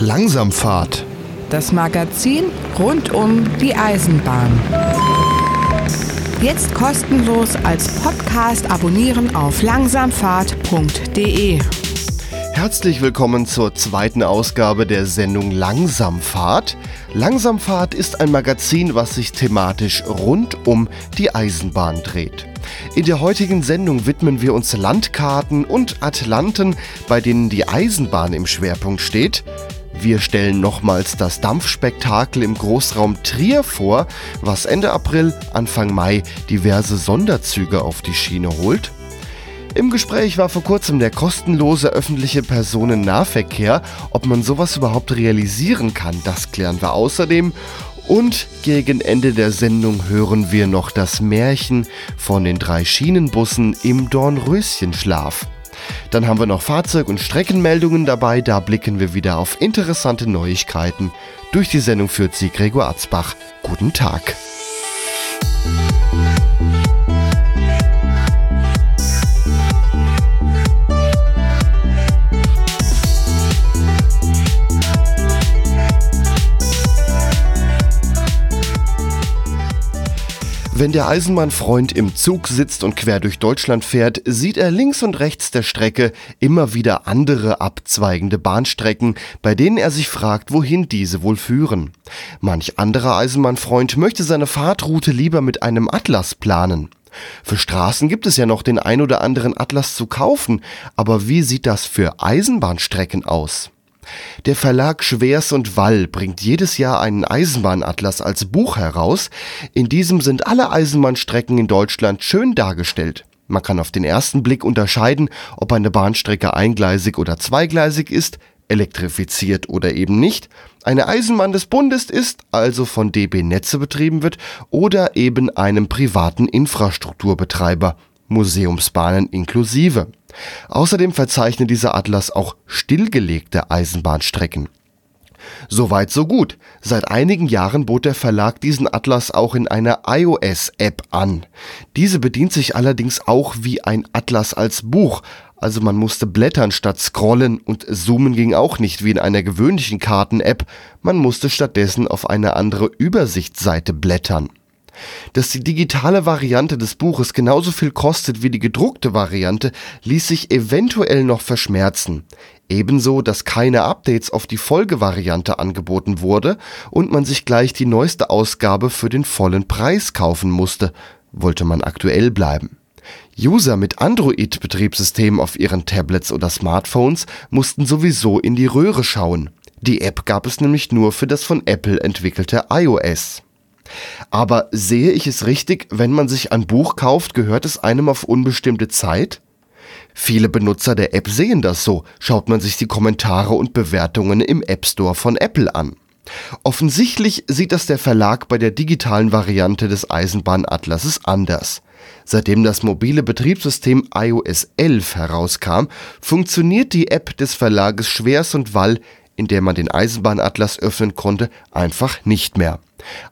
Langsamfahrt. Das Magazin rund um die Eisenbahn. Jetzt kostenlos als Podcast abonnieren auf langsamfahrt.de. Herzlich willkommen zur zweiten Ausgabe der Sendung Langsamfahrt. Langsamfahrt ist ein Magazin, was sich thematisch rund um die Eisenbahn dreht. In der heutigen Sendung widmen wir uns Landkarten und Atlanten, bei denen die Eisenbahn im Schwerpunkt steht. Wir stellen nochmals das Dampfspektakel im Großraum Trier vor, was Ende April, Anfang Mai diverse Sonderzüge auf die Schiene holt. Im Gespräch war vor kurzem der kostenlose öffentliche Personennahverkehr. Ob man sowas überhaupt realisieren kann, das klären wir außerdem. Und gegen Ende der Sendung hören wir noch das Märchen von den drei Schienenbussen im Dornröschenschlaf. Dann haben wir noch Fahrzeug- und Streckenmeldungen dabei, da blicken wir wieder auf interessante Neuigkeiten. Durch die Sendung führt sie Gregor Arzbach. Guten Tag. Wenn der Eisenbahnfreund im Zug sitzt und quer durch Deutschland fährt, sieht er links und rechts der Strecke immer wieder andere abzweigende Bahnstrecken, bei denen er sich fragt, wohin diese wohl führen. Manch anderer Eisenbahnfreund möchte seine Fahrtroute lieber mit einem Atlas planen. Für Straßen gibt es ja noch den ein oder anderen Atlas zu kaufen, aber wie sieht das für Eisenbahnstrecken aus? Der Verlag Schwers und Wall bringt jedes Jahr einen Eisenbahnatlas als Buch heraus. In diesem sind alle Eisenbahnstrecken in Deutschland schön dargestellt. Man kann auf den ersten Blick unterscheiden, ob eine Bahnstrecke eingleisig oder zweigleisig ist, elektrifiziert oder eben nicht, eine Eisenbahn des Bundes ist, also von DB Netze betrieben wird, oder eben einem privaten Infrastrukturbetreiber, Museumsbahnen inklusive. Außerdem verzeichnet dieser Atlas auch stillgelegte Eisenbahnstrecken. Soweit so gut. Seit einigen Jahren bot der Verlag diesen Atlas auch in einer iOS-App an. Diese bedient sich allerdings auch wie ein Atlas als Buch, also man musste blättern statt scrollen und zoomen ging auch nicht wie in einer gewöhnlichen Karten-App, man musste stattdessen auf eine andere Übersichtsseite blättern. Dass die digitale Variante des Buches genauso viel kostet wie die gedruckte Variante, ließ sich eventuell noch verschmerzen. Ebenso, dass keine Updates auf die Folgevariante angeboten wurde und man sich gleich die neueste Ausgabe für den vollen Preis kaufen musste, wollte man aktuell bleiben. User mit Android-Betriebssystemen auf ihren Tablets oder Smartphones mussten sowieso in die Röhre schauen. Die App gab es nämlich nur für das von Apple entwickelte iOS. Aber sehe ich es richtig, wenn man sich ein Buch kauft, gehört es einem auf unbestimmte Zeit? Viele Benutzer der App sehen das so, schaut man sich die Kommentare und Bewertungen im App Store von Apple an. Offensichtlich sieht das der Verlag bei der digitalen Variante des Eisenbahnatlases anders. Seitdem das mobile Betriebssystem iOS 11 herauskam, funktioniert die App des Verlages Schwers und Wall, in der man den Eisenbahnatlas öffnen konnte, einfach nicht mehr.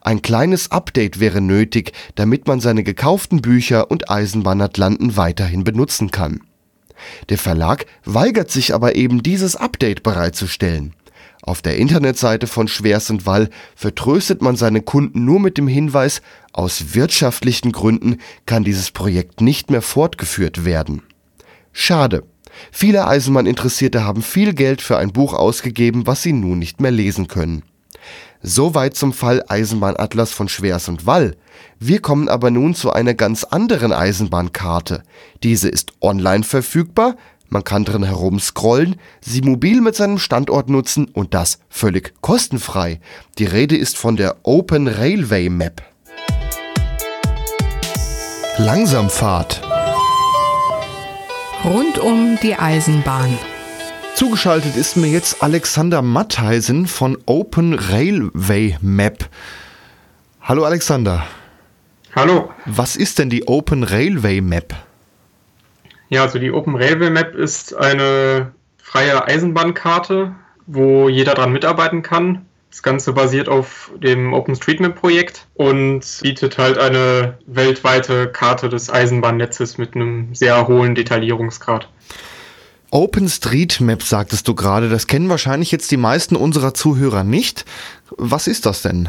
Ein kleines Update wäre nötig, damit man seine gekauften Bücher und Eisenbahnatlanten weiterhin benutzen kann. Der Verlag weigert sich aber eben dieses Update bereitzustellen. Auf der Internetseite von Schwers und Wall vertröstet man seine Kunden nur mit dem Hinweis, aus wirtschaftlichen Gründen kann dieses Projekt nicht mehr fortgeführt werden. Schade. Viele Eisenbahninteressierte haben viel Geld für ein Buch ausgegeben, was sie nun nicht mehr lesen können. Soweit zum Fall Eisenbahnatlas von Schwers und Wall. Wir kommen aber nun zu einer ganz anderen Eisenbahnkarte. Diese ist online verfügbar, man kann drin herumscrollen, sie mobil mit seinem Standort nutzen und das völlig kostenfrei. Die Rede ist von der Open Railway Map. Langsamfahrt. Rund um die Eisenbahn. Zugeschaltet ist mir jetzt Alexander Mattheisen von Open Railway Map. Hallo Alexander. Hallo. Was ist denn die Open Railway Map? Ja, also die Open Railway Map ist eine freie Eisenbahnkarte, wo jeder dran mitarbeiten kann. Das Ganze basiert auf dem OpenStreetMap-Projekt und bietet halt eine weltweite Karte des Eisenbahnnetzes mit einem sehr hohen Detaillierungsgrad. OpenStreetMap sagtest du gerade, das kennen wahrscheinlich jetzt die meisten unserer Zuhörer nicht. Was ist das denn?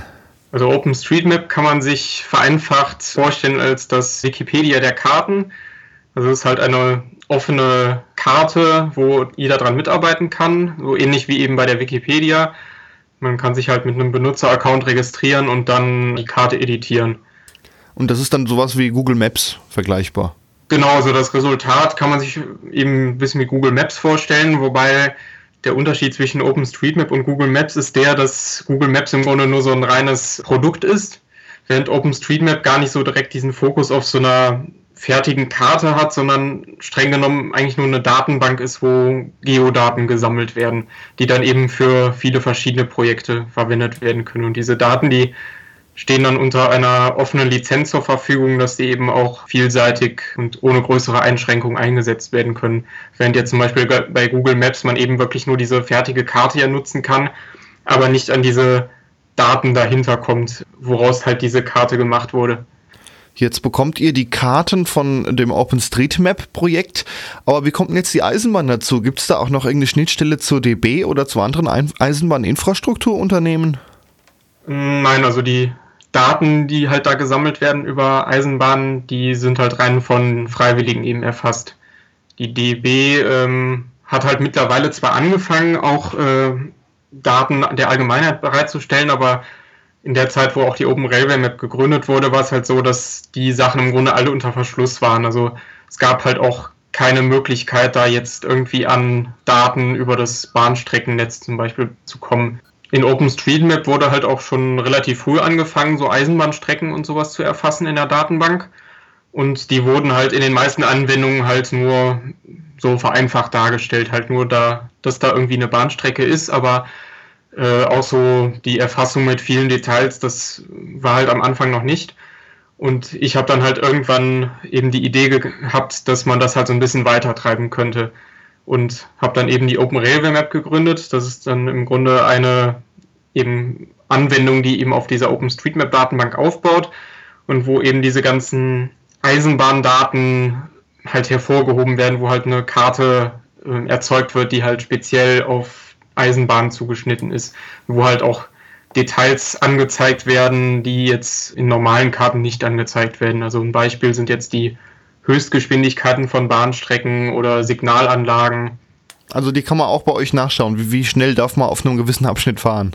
Also OpenStreetMap kann man sich vereinfacht vorstellen als das Wikipedia der Karten. Also es ist halt eine offene Karte, wo jeder dran mitarbeiten kann, so ähnlich wie eben bei der Wikipedia. Man kann sich halt mit einem Benutzeraccount registrieren und dann die Karte editieren. Und das ist dann sowas wie Google Maps vergleichbar. Genau, also das Resultat kann man sich eben ein bisschen wie Google Maps vorstellen, wobei der Unterschied zwischen OpenStreetMap und Google Maps ist der, dass Google Maps im Grunde nur so ein reines Produkt ist, während OpenStreetMap gar nicht so direkt diesen Fokus auf so einer fertigen Karte hat, sondern streng genommen eigentlich nur eine Datenbank ist, wo Geodaten gesammelt werden, die dann eben für viele verschiedene Projekte verwendet werden können. Und diese Daten, die stehen dann unter einer offenen Lizenz zur Verfügung, dass die eben auch vielseitig und ohne größere Einschränkungen eingesetzt werden können. Während jetzt zum Beispiel bei Google Maps man eben wirklich nur diese fertige Karte ja nutzen kann, aber nicht an diese Daten dahinter kommt, woraus halt diese Karte gemacht wurde. Jetzt bekommt ihr die Karten von dem OpenStreetMap-Projekt, aber wie kommt denn jetzt die Eisenbahn dazu? Gibt es da auch noch irgendeine Schnittstelle zur DB oder zu anderen Eisenbahninfrastrukturunternehmen? Nein, also die Daten, die halt da gesammelt werden über Eisenbahnen, die sind halt rein von Freiwilligen eben erfasst. Die DB ähm, hat halt mittlerweile zwar angefangen, auch äh, Daten der Allgemeinheit bereitzustellen, aber in der Zeit, wo auch die Open Railway Map gegründet wurde, war es halt so, dass die Sachen im Grunde alle unter Verschluss waren. Also es gab halt auch keine Möglichkeit, da jetzt irgendwie an Daten über das Bahnstreckennetz zum Beispiel zu kommen in OpenStreetMap wurde halt auch schon relativ früh angefangen, so Eisenbahnstrecken und sowas zu erfassen in der Datenbank. Und die wurden halt in den meisten Anwendungen halt nur so vereinfacht dargestellt, halt nur da, dass da irgendwie eine Bahnstrecke ist, aber äh, auch so die Erfassung mit vielen Details, das war halt am Anfang noch nicht. Und ich habe dann halt irgendwann eben die Idee gehabt, dass man das halt so ein bisschen weiter treiben könnte und habe dann eben die Open Railway Map gegründet. Das ist dann im Grunde eine eben Anwendung, die eben auf dieser OpenStreetMap Datenbank aufbaut und wo eben diese ganzen Eisenbahndaten halt hervorgehoben werden, wo halt eine Karte äh, erzeugt wird, die halt speziell auf Eisenbahnen zugeschnitten ist, wo halt auch Details angezeigt werden, die jetzt in normalen Karten nicht angezeigt werden. Also ein Beispiel sind jetzt die Höchstgeschwindigkeiten von Bahnstrecken oder Signalanlagen. Also die kann man auch bei euch nachschauen. Wie, wie schnell darf man auf einem gewissen Abschnitt fahren?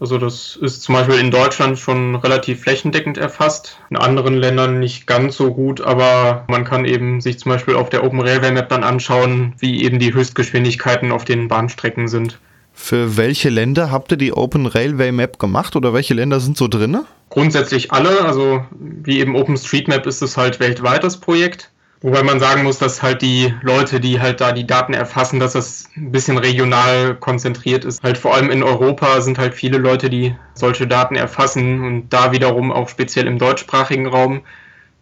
Also das ist zum Beispiel in Deutschland schon relativ flächendeckend erfasst, in anderen Ländern nicht ganz so gut, aber man kann eben sich zum Beispiel auf der Open Railway Map dann anschauen, wie eben die Höchstgeschwindigkeiten auf den Bahnstrecken sind. Für welche Länder habt ihr die Open Railway Map gemacht oder welche Länder sind so drin? Grundsätzlich alle, also wie eben OpenStreetMap ist es halt weltweit das Projekt. Wobei man sagen muss, dass halt die Leute, die halt da die Daten erfassen, dass das ein bisschen regional konzentriert ist. Halt vor allem in Europa sind halt viele Leute, die solche Daten erfassen und da wiederum auch speziell im deutschsprachigen Raum,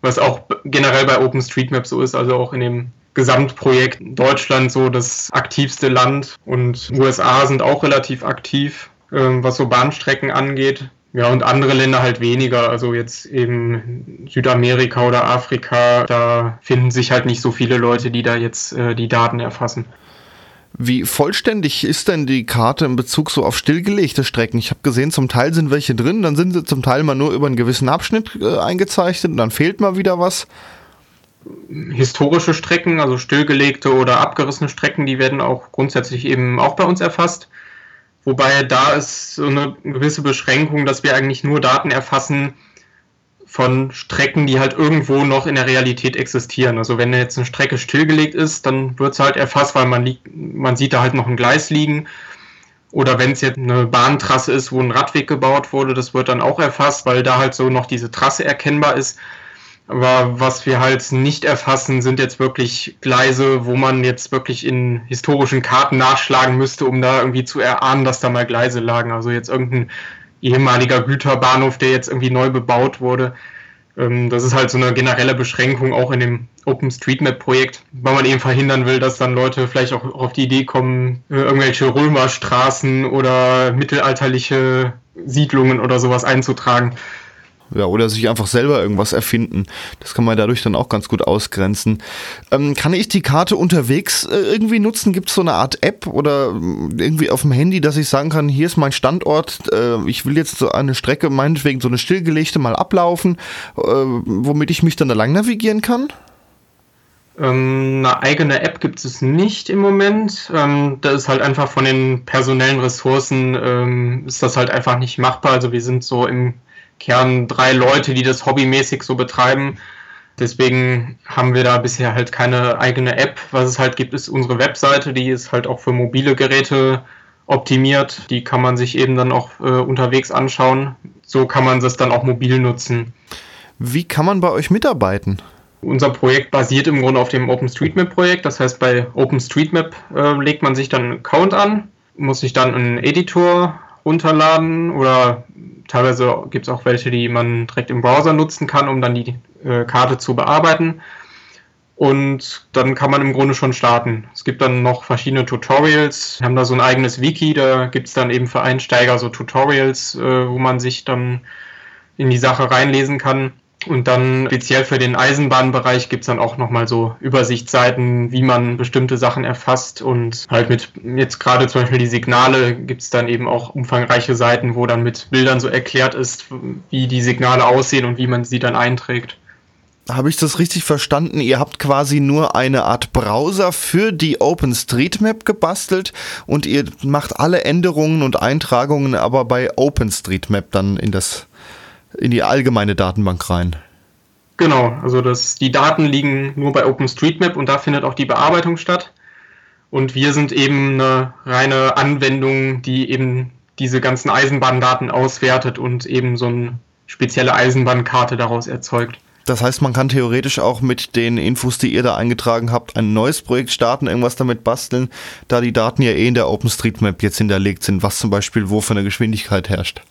was auch generell bei OpenStreetMap so ist, also auch in dem Gesamtprojekt Deutschland so das aktivste Land und USA sind auch relativ aktiv, ähm, was so Bahnstrecken angeht. Ja, und andere Länder halt weniger. Also jetzt eben Südamerika oder Afrika, da finden sich halt nicht so viele Leute, die da jetzt äh, die Daten erfassen. Wie vollständig ist denn die Karte in Bezug so auf stillgelegte Strecken? Ich habe gesehen, zum Teil sind welche drin, dann sind sie zum Teil mal nur über einen gewissen Abschnitt äh, eingezeichnet und dann fehlt mal wieder was. Historische Strecken, also stillgelegte oder abgerissene Strecken, die werden auch grundsätzlich eben auch bei uns erfasst. Wobei da ist so eine gewisse Beschränkung, dass wir eigentlich nur Daten erfassen von Strecken, die halt irgendwo noch in der Realität existieren. Also wenn jetzt eine Strecke stillgelegt ist, dann wird es halt erfasst, weil man, liegt, man sieht da halt noch ein Gleis liegen. Oder wenn es jetzt eine Bahntrasse ist, wo ein Radweg gebaut wurde, das wird dann auch erfasst, weil da halt so noch diese Trasse erkennbar ist. Aber was wir halt nicht erfassen, sind jetzt wirklich Gleise, wo man jetzt wirklich in historischen Karten nachschlagen müsste, um da irgendwie zu erahnen, dass da mal Gleise lagen. Also jetzt irgendein ehemaliger Güterbahnhof, der jetzt irgendwie neu bebaut wurde. Ähm, das ist halt so eine generelle Beschränkung auch in dem OpenStreetMap-Projekt, weil man eben verhindern will, dass dann Leute vielleicht auch auf die Idee kommen, äh, irgendwelche Römerstraßen oder mittelalterliche Siedlungen oder sowas einzutragen. Ja, oder sich einfach selber irgendwas erfinden. Das kann man dadurch dann auch ganz gut ausgrenzen. Ähm, kann ich die Karte unterwegs äh, irgendwie nutzen? Gibt es so eine Art App oder äh, irgendwie auf dem Handy, dass ich sagen kann, hier ist mein Standort, äh, ich will jetzt so eine Strecke, meinetwegen so eine stillgelegte mal ablaufen, äh, womit ich mich dann da lang navigieren kann? Ähm, eine eigene App gibt es nicht im Moment. Ähm, da ist halt einfach von den personellen Ressourcen ähm, ist das halt einfach nicht machbar. Also wir sind so im Kern drei Leute, die das hobbymäßig so betreiben. Deswegen haben wir da bisher halt keine eigene App. Was es halt gibt, ist unsere Webseite, die ist halt auch für mobile Geräte optimiert. Die kann man sich eben dann auch äh, unterwegs anschauen. So kann man das dann auch mobil nutzen. Wie kann man bei euch mitarbeiten? Unser Projekt basiert im Grunde auf dem OpenStreetMap-Projekt. Das heißt, bei OpenStreetMap äh, legt man sich dann einen Account an, muss sich dann einen Editor runterladen oder teilweise gibt es auch welche, die man direkt im Browser nutzen kann, um dann die äh, Karte zu bearbeiten. Und dann kann man im Grunde schon starten. Es gibt dann noch verschiedene Tutorials. Wir haben da so ein eigenes Wiki, da gibt es dann eben für Einsteiger so Tutorials, äh, wo man sich dann in die Sache reinlesen kann. Und dann speziell für den Eisenbahnbereich gibt es dann auch nochmal so Übersichtsseiten, wie man bestimmte Sachen erfasst. Und halt mit jetzt gerade zum Beispiel die Signale gibt es dann eben auch umfangreiche Seiten, wo dann mit Bildern so erklärt ist, wie die Signale aussehen und wie man sie dann einträgt. Habe ich das richtig verstanden? Ihr habt quasi nur eine Art Browser für die OpenStreetMap gebastelt und ihr macht alle Änderungen und Eintragungen aber bei OpenStreetMap dann in das in die allgemeine Datenbank rein. Genau, also das, die Daten liegen nur bei OpenStreetMap und da findet auch die Bearbeitung statt. Und wir sind eben eine reine Anwendung, die eben diese ganzen Eisenbahndaten auswertet und eben so eine spezielle Eisenbahnkarte daraus erzeugt. Das heißt, man kann theoretisch auch mit den Infos, die ihr da eingetragen habt, ein neues Projekt starten, irgendwas damit basteln, da die Daten ja eh in der OpenStreetMap jetzt hinterlegt sind, was zum Beispiel wo für eine Geschwindigkeit herrscht.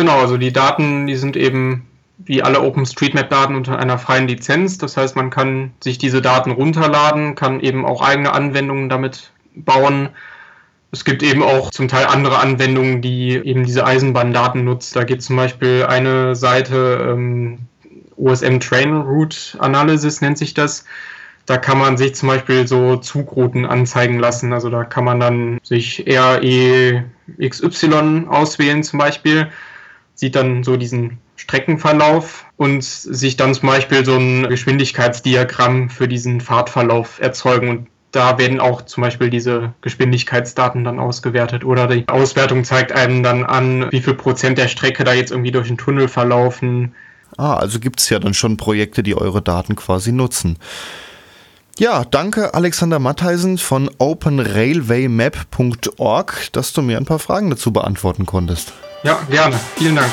Genau, also die Daten, die sind eben wie alle OpenStreetMap-Daten unter einer freien Lizenz. Das heißt, man kann sich diese Daten runterladen, kann eben auch eigene Anwendungen damit bauen. Es gibt eben auch zum Teil andere Anwendungen, die eben diese Eisenbahndaten nutzen. Da gibt es zum Beispiel eine Seite, ähm, OSM Train Route Analysis nennt sich das. Da kann man sich zum Beispiel so Zugrouten anzeigen lassen. Also da kann man dann sich RE XY auswählen zum Beispiel sieht dann so diesen Streckenverlauf und sich dann zum Beispiel so ein Geschwindigkeitsdiagramm für diesen Fahrtverlauf erzeugen. Und da werden auch zum Beispiel diese Geschwindigkeitsdaten dann ausgewertet. Oder die Auswertung zeigt einem dann an, wie viel Prozent der Strecke da jetzt irgendwie durch den Tunnel verlaufen. Ah, also gibt es ja dann schon Projekte, die eure Daten quasi nutzen. Ja, danke Alexander Mattheisen von openrailwaymap.org, dass du mir ein paar Fragen dazu beantworten konntest. Ja, gerne. Vielen Dank.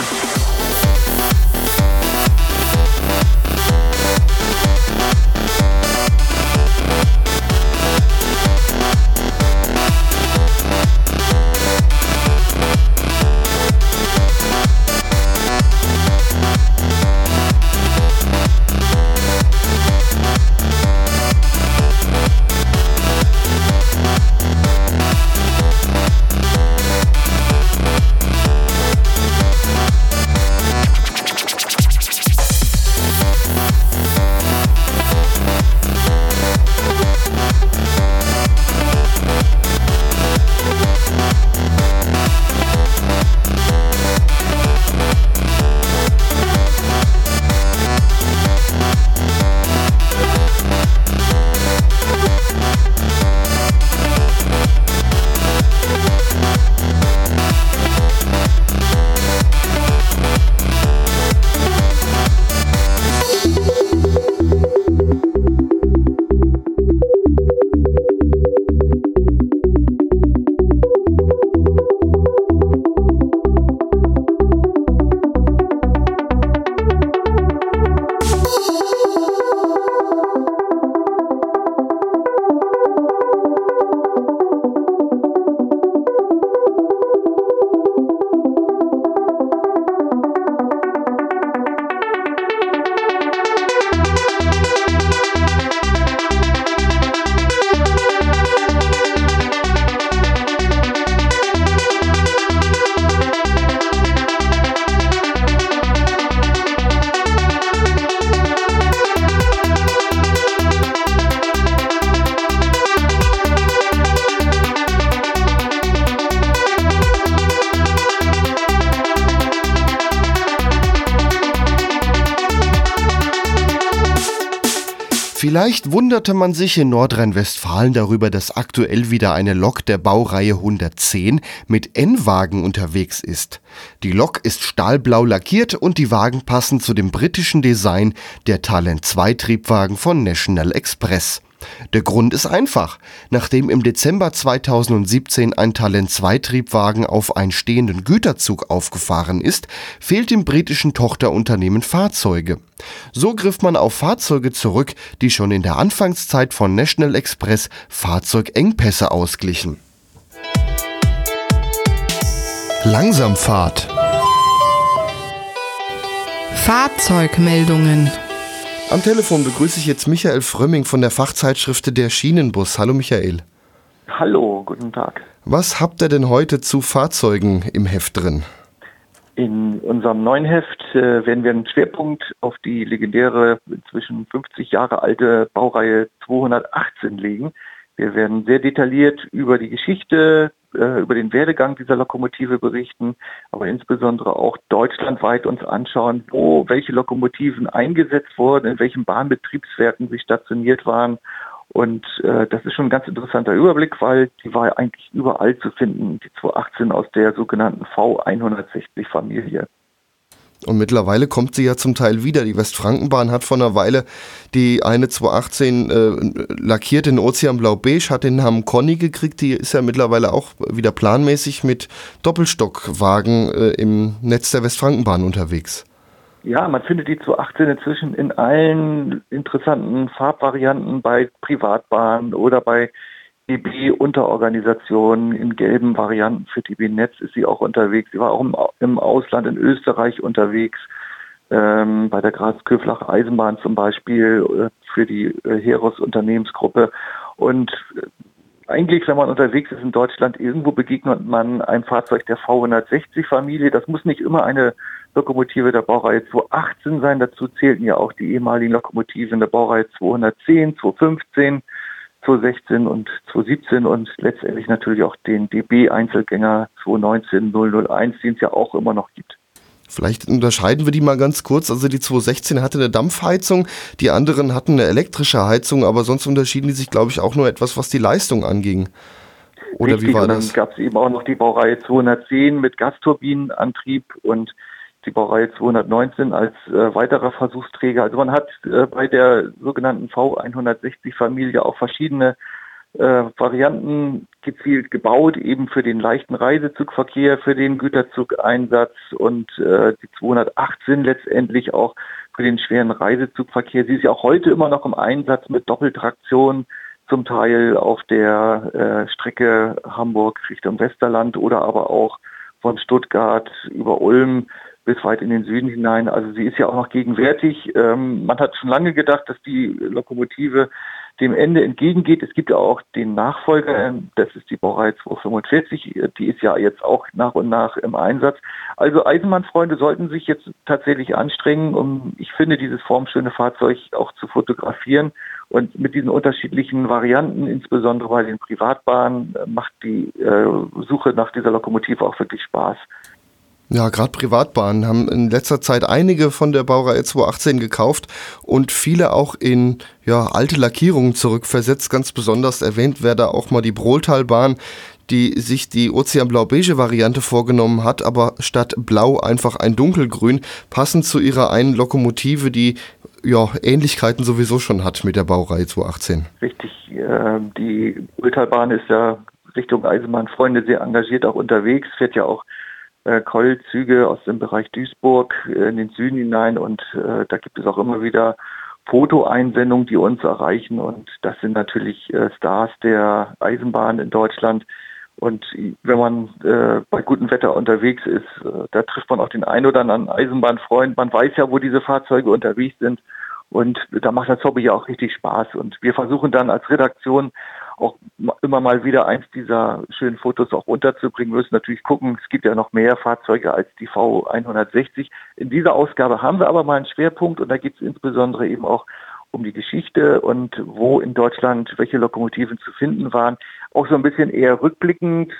Vielleicht wunderte man sich in Nordrhein-Westfalen darüber, dass aktuell wieder eine Lok der Baureihe 110 mit N-Wagen unterwegs ist. Die Lok ist stahlblau lackiert und die Wagen passen zu dem britischen Design der Talent 2 Triebwagen von National Express. Der Grund ist einfach. Nachdem im Dezember 2017 ein Talent 2 Triebwagen auf einen stehenden Güterzug aufgefahren ist, fehlt dem britischen Tochterunternehmen Fahrzeuge. So griff man auf Fahrzeuge zurück, die schon in der Anfangszeit von National Express Fahrzeugengpässe ausglichen. Langsamfahrt Fahrzeugmeldungen am Telefon begrüße ich jetzt Michael Frömming von der Fachzeitschrift Der Schienenbus. Hallo Michael. Hallo, guten Tag. Was habt ihr denn heute zu Fahrzeugen im Heft drin? In unserem neuen Heft äh, werden wir einen Schwerpunkt auf die legendäre, inzwischen 50 Jahre alte Baureihe 218 legen. Wir werden sehr detailliert über die Geschichte, äh, über den Werdegang dieser Lokomotive berichten, aber insbesondere auch deutschlandweit uns anschauen, wo welche Lokomotiven eingesetzt wurden, in welchen Bahnbetriebswerken sie stationiert waren. Und äh, das ist schon ein ganz interessanter Überblick, weil die war eigentlich überall zu finden, die 218 aus der sogenannten V160-Familie. Und mittlerweile kommt sie ja zum Teil wieder. Die Westfrankenbahn hat vor einer Weile die eine 218 äh, lackiert in Ozeanblau-Beige, hat den Namen Conny gekriegt. Die ist ja mittlerweile auch wieder planmäßig mit Doppelstockwagen äh, im Netz der Westfrankenbahn unterwegs. Ja, man findet die 218 inzwischen in allen interessanten Farbvarianten bei Privatbahnen oder bei DB-Unterorganisation in gelben Varianten für DB Netz ist sie auch unterwegs. Sie war auch im, im Ausland in Österreich unterwegs, ähm, bei der Graz-Köflacher Eisenbahn zum Beispiel äh, für die äh, Heros Unternehmensgruppe. Und äh, eigentlich, wenn man unterwegs ist in Deutschland, irgendwo begegnet man einem Fahrzeug der V160-Familie. Das muss nicht immer eine Lokomotive der Baureihe 218 sein. Dazu zählten ja auch die ehemaligen Lokomotiven der Baureihe 210, 215, 2016 und 2017 und letztendlich natürlich auch den DB-Einzelgänger 2019 001, den es ja auch immer noch gibt. Vielleicht unterscheiden wir die mal ganz kurz. Also die 216 hatte eine Dampfheizung, die anderen hatten eine elektrische Heizung, aber sonst unterschieden die sich, glaube ich, auch nur etwas, was die Leistung anging. Oder Richtig, wie war das? Dann gab es eben auch noch die Baureihe 210 mit Gasturbinenantrieb und Baureihe 219 als äh, weiterer Versuchsträger. Also man hat äh, bei der sogenannten V160-Familie auch verschiedene äh, Varianten gezielt gebaut, eben für den leichten Reisezugverkehr, für den Güterzugeinsatz und äh, die 218 letztendlich auch für den schweren Reisezugverkehr. Sie ist ja auch heute immer noch im Einsatz mit Doppeltraktion, zum Teil auf der äh, Strecke Hamburg Richtung Westerland oder aber auch von Stuttgart über Ulm bis weit in den Süden hinein. Also sie ist ja auch noch gegenwärtig. Ähm, man hat schon lange gedacht, dass die Lokomotive dem Ende entgegengeht. Es gibt ja auch den Nachfolger, ähm, das ist die Baureihe 245, die ist ja jetzt auch nach und nach im Einsatz. Also Eisenbahnfreunde sollten sich jetzt tatsächlich anstrengen, um, ich finde, dieses formschöne Fahrzeug auch zu fotografieren. Und mit diesen unterschiedlichen Varianten, insbesondere bei den Privatbahnen, macht die äh, Suche nach dieser Lokomotive auch wirklich Spaß. Ja, gerade Privatbahnen haben in letzter Zeit einige von der Baureihe 218 gekauft und viele auch in ja, alte Lackierungen zurückversetzt. Ganz besonders erwähnt wäre da auch mal die Brohltalbahn, die sich die Ozeanblau-Beige Variante vorgenommen hat, aber statt Blau einfach ein Dunkelgrün, passend zu ihrer einen Lokomotive, die ja, Ähnlichkeiten sowieso schon hat mit der Baureihe 218. Richtig, äh, die Brohltalbahn ist ja Richtung Eisenbahnfreunde sehr engagiert auch unterwegs, fährt ja auch äh, Keulzüge aus dem Bereich Duisburg äh, in den Süden hinein und äh, da gibt es auch immer wieder Fotoeinsendungen, die uns erreichen und das sind natürlich äh, Stars der Eisenbahn in Deutschland. Und wenn man äh, bei gutem Wetter unterwegs ist, äh, da trifft man auch den einen oder anderen Eisenbahnfreund. Man weiß ja, wo diese Fahrzeuge unterwegs sind. Und da macht das Hobby ja auch richtig Spaß. Und wir versuchen dann als Redaktion auch immer mal wieder eins dieser schönen Fotos auch unterzubringen. Wir müssen natürlich gucken, es gibt ja noch mehr Fahrzeuge als die V160. In dieser Ausgabe haben wir aber mal einen Schwerpunkt und da geht es insbesondere eben auch um die Geschichte und wo in Deutschland welche Lokomotiven zu finden waren. Auch so ein bisschen eher rückblickend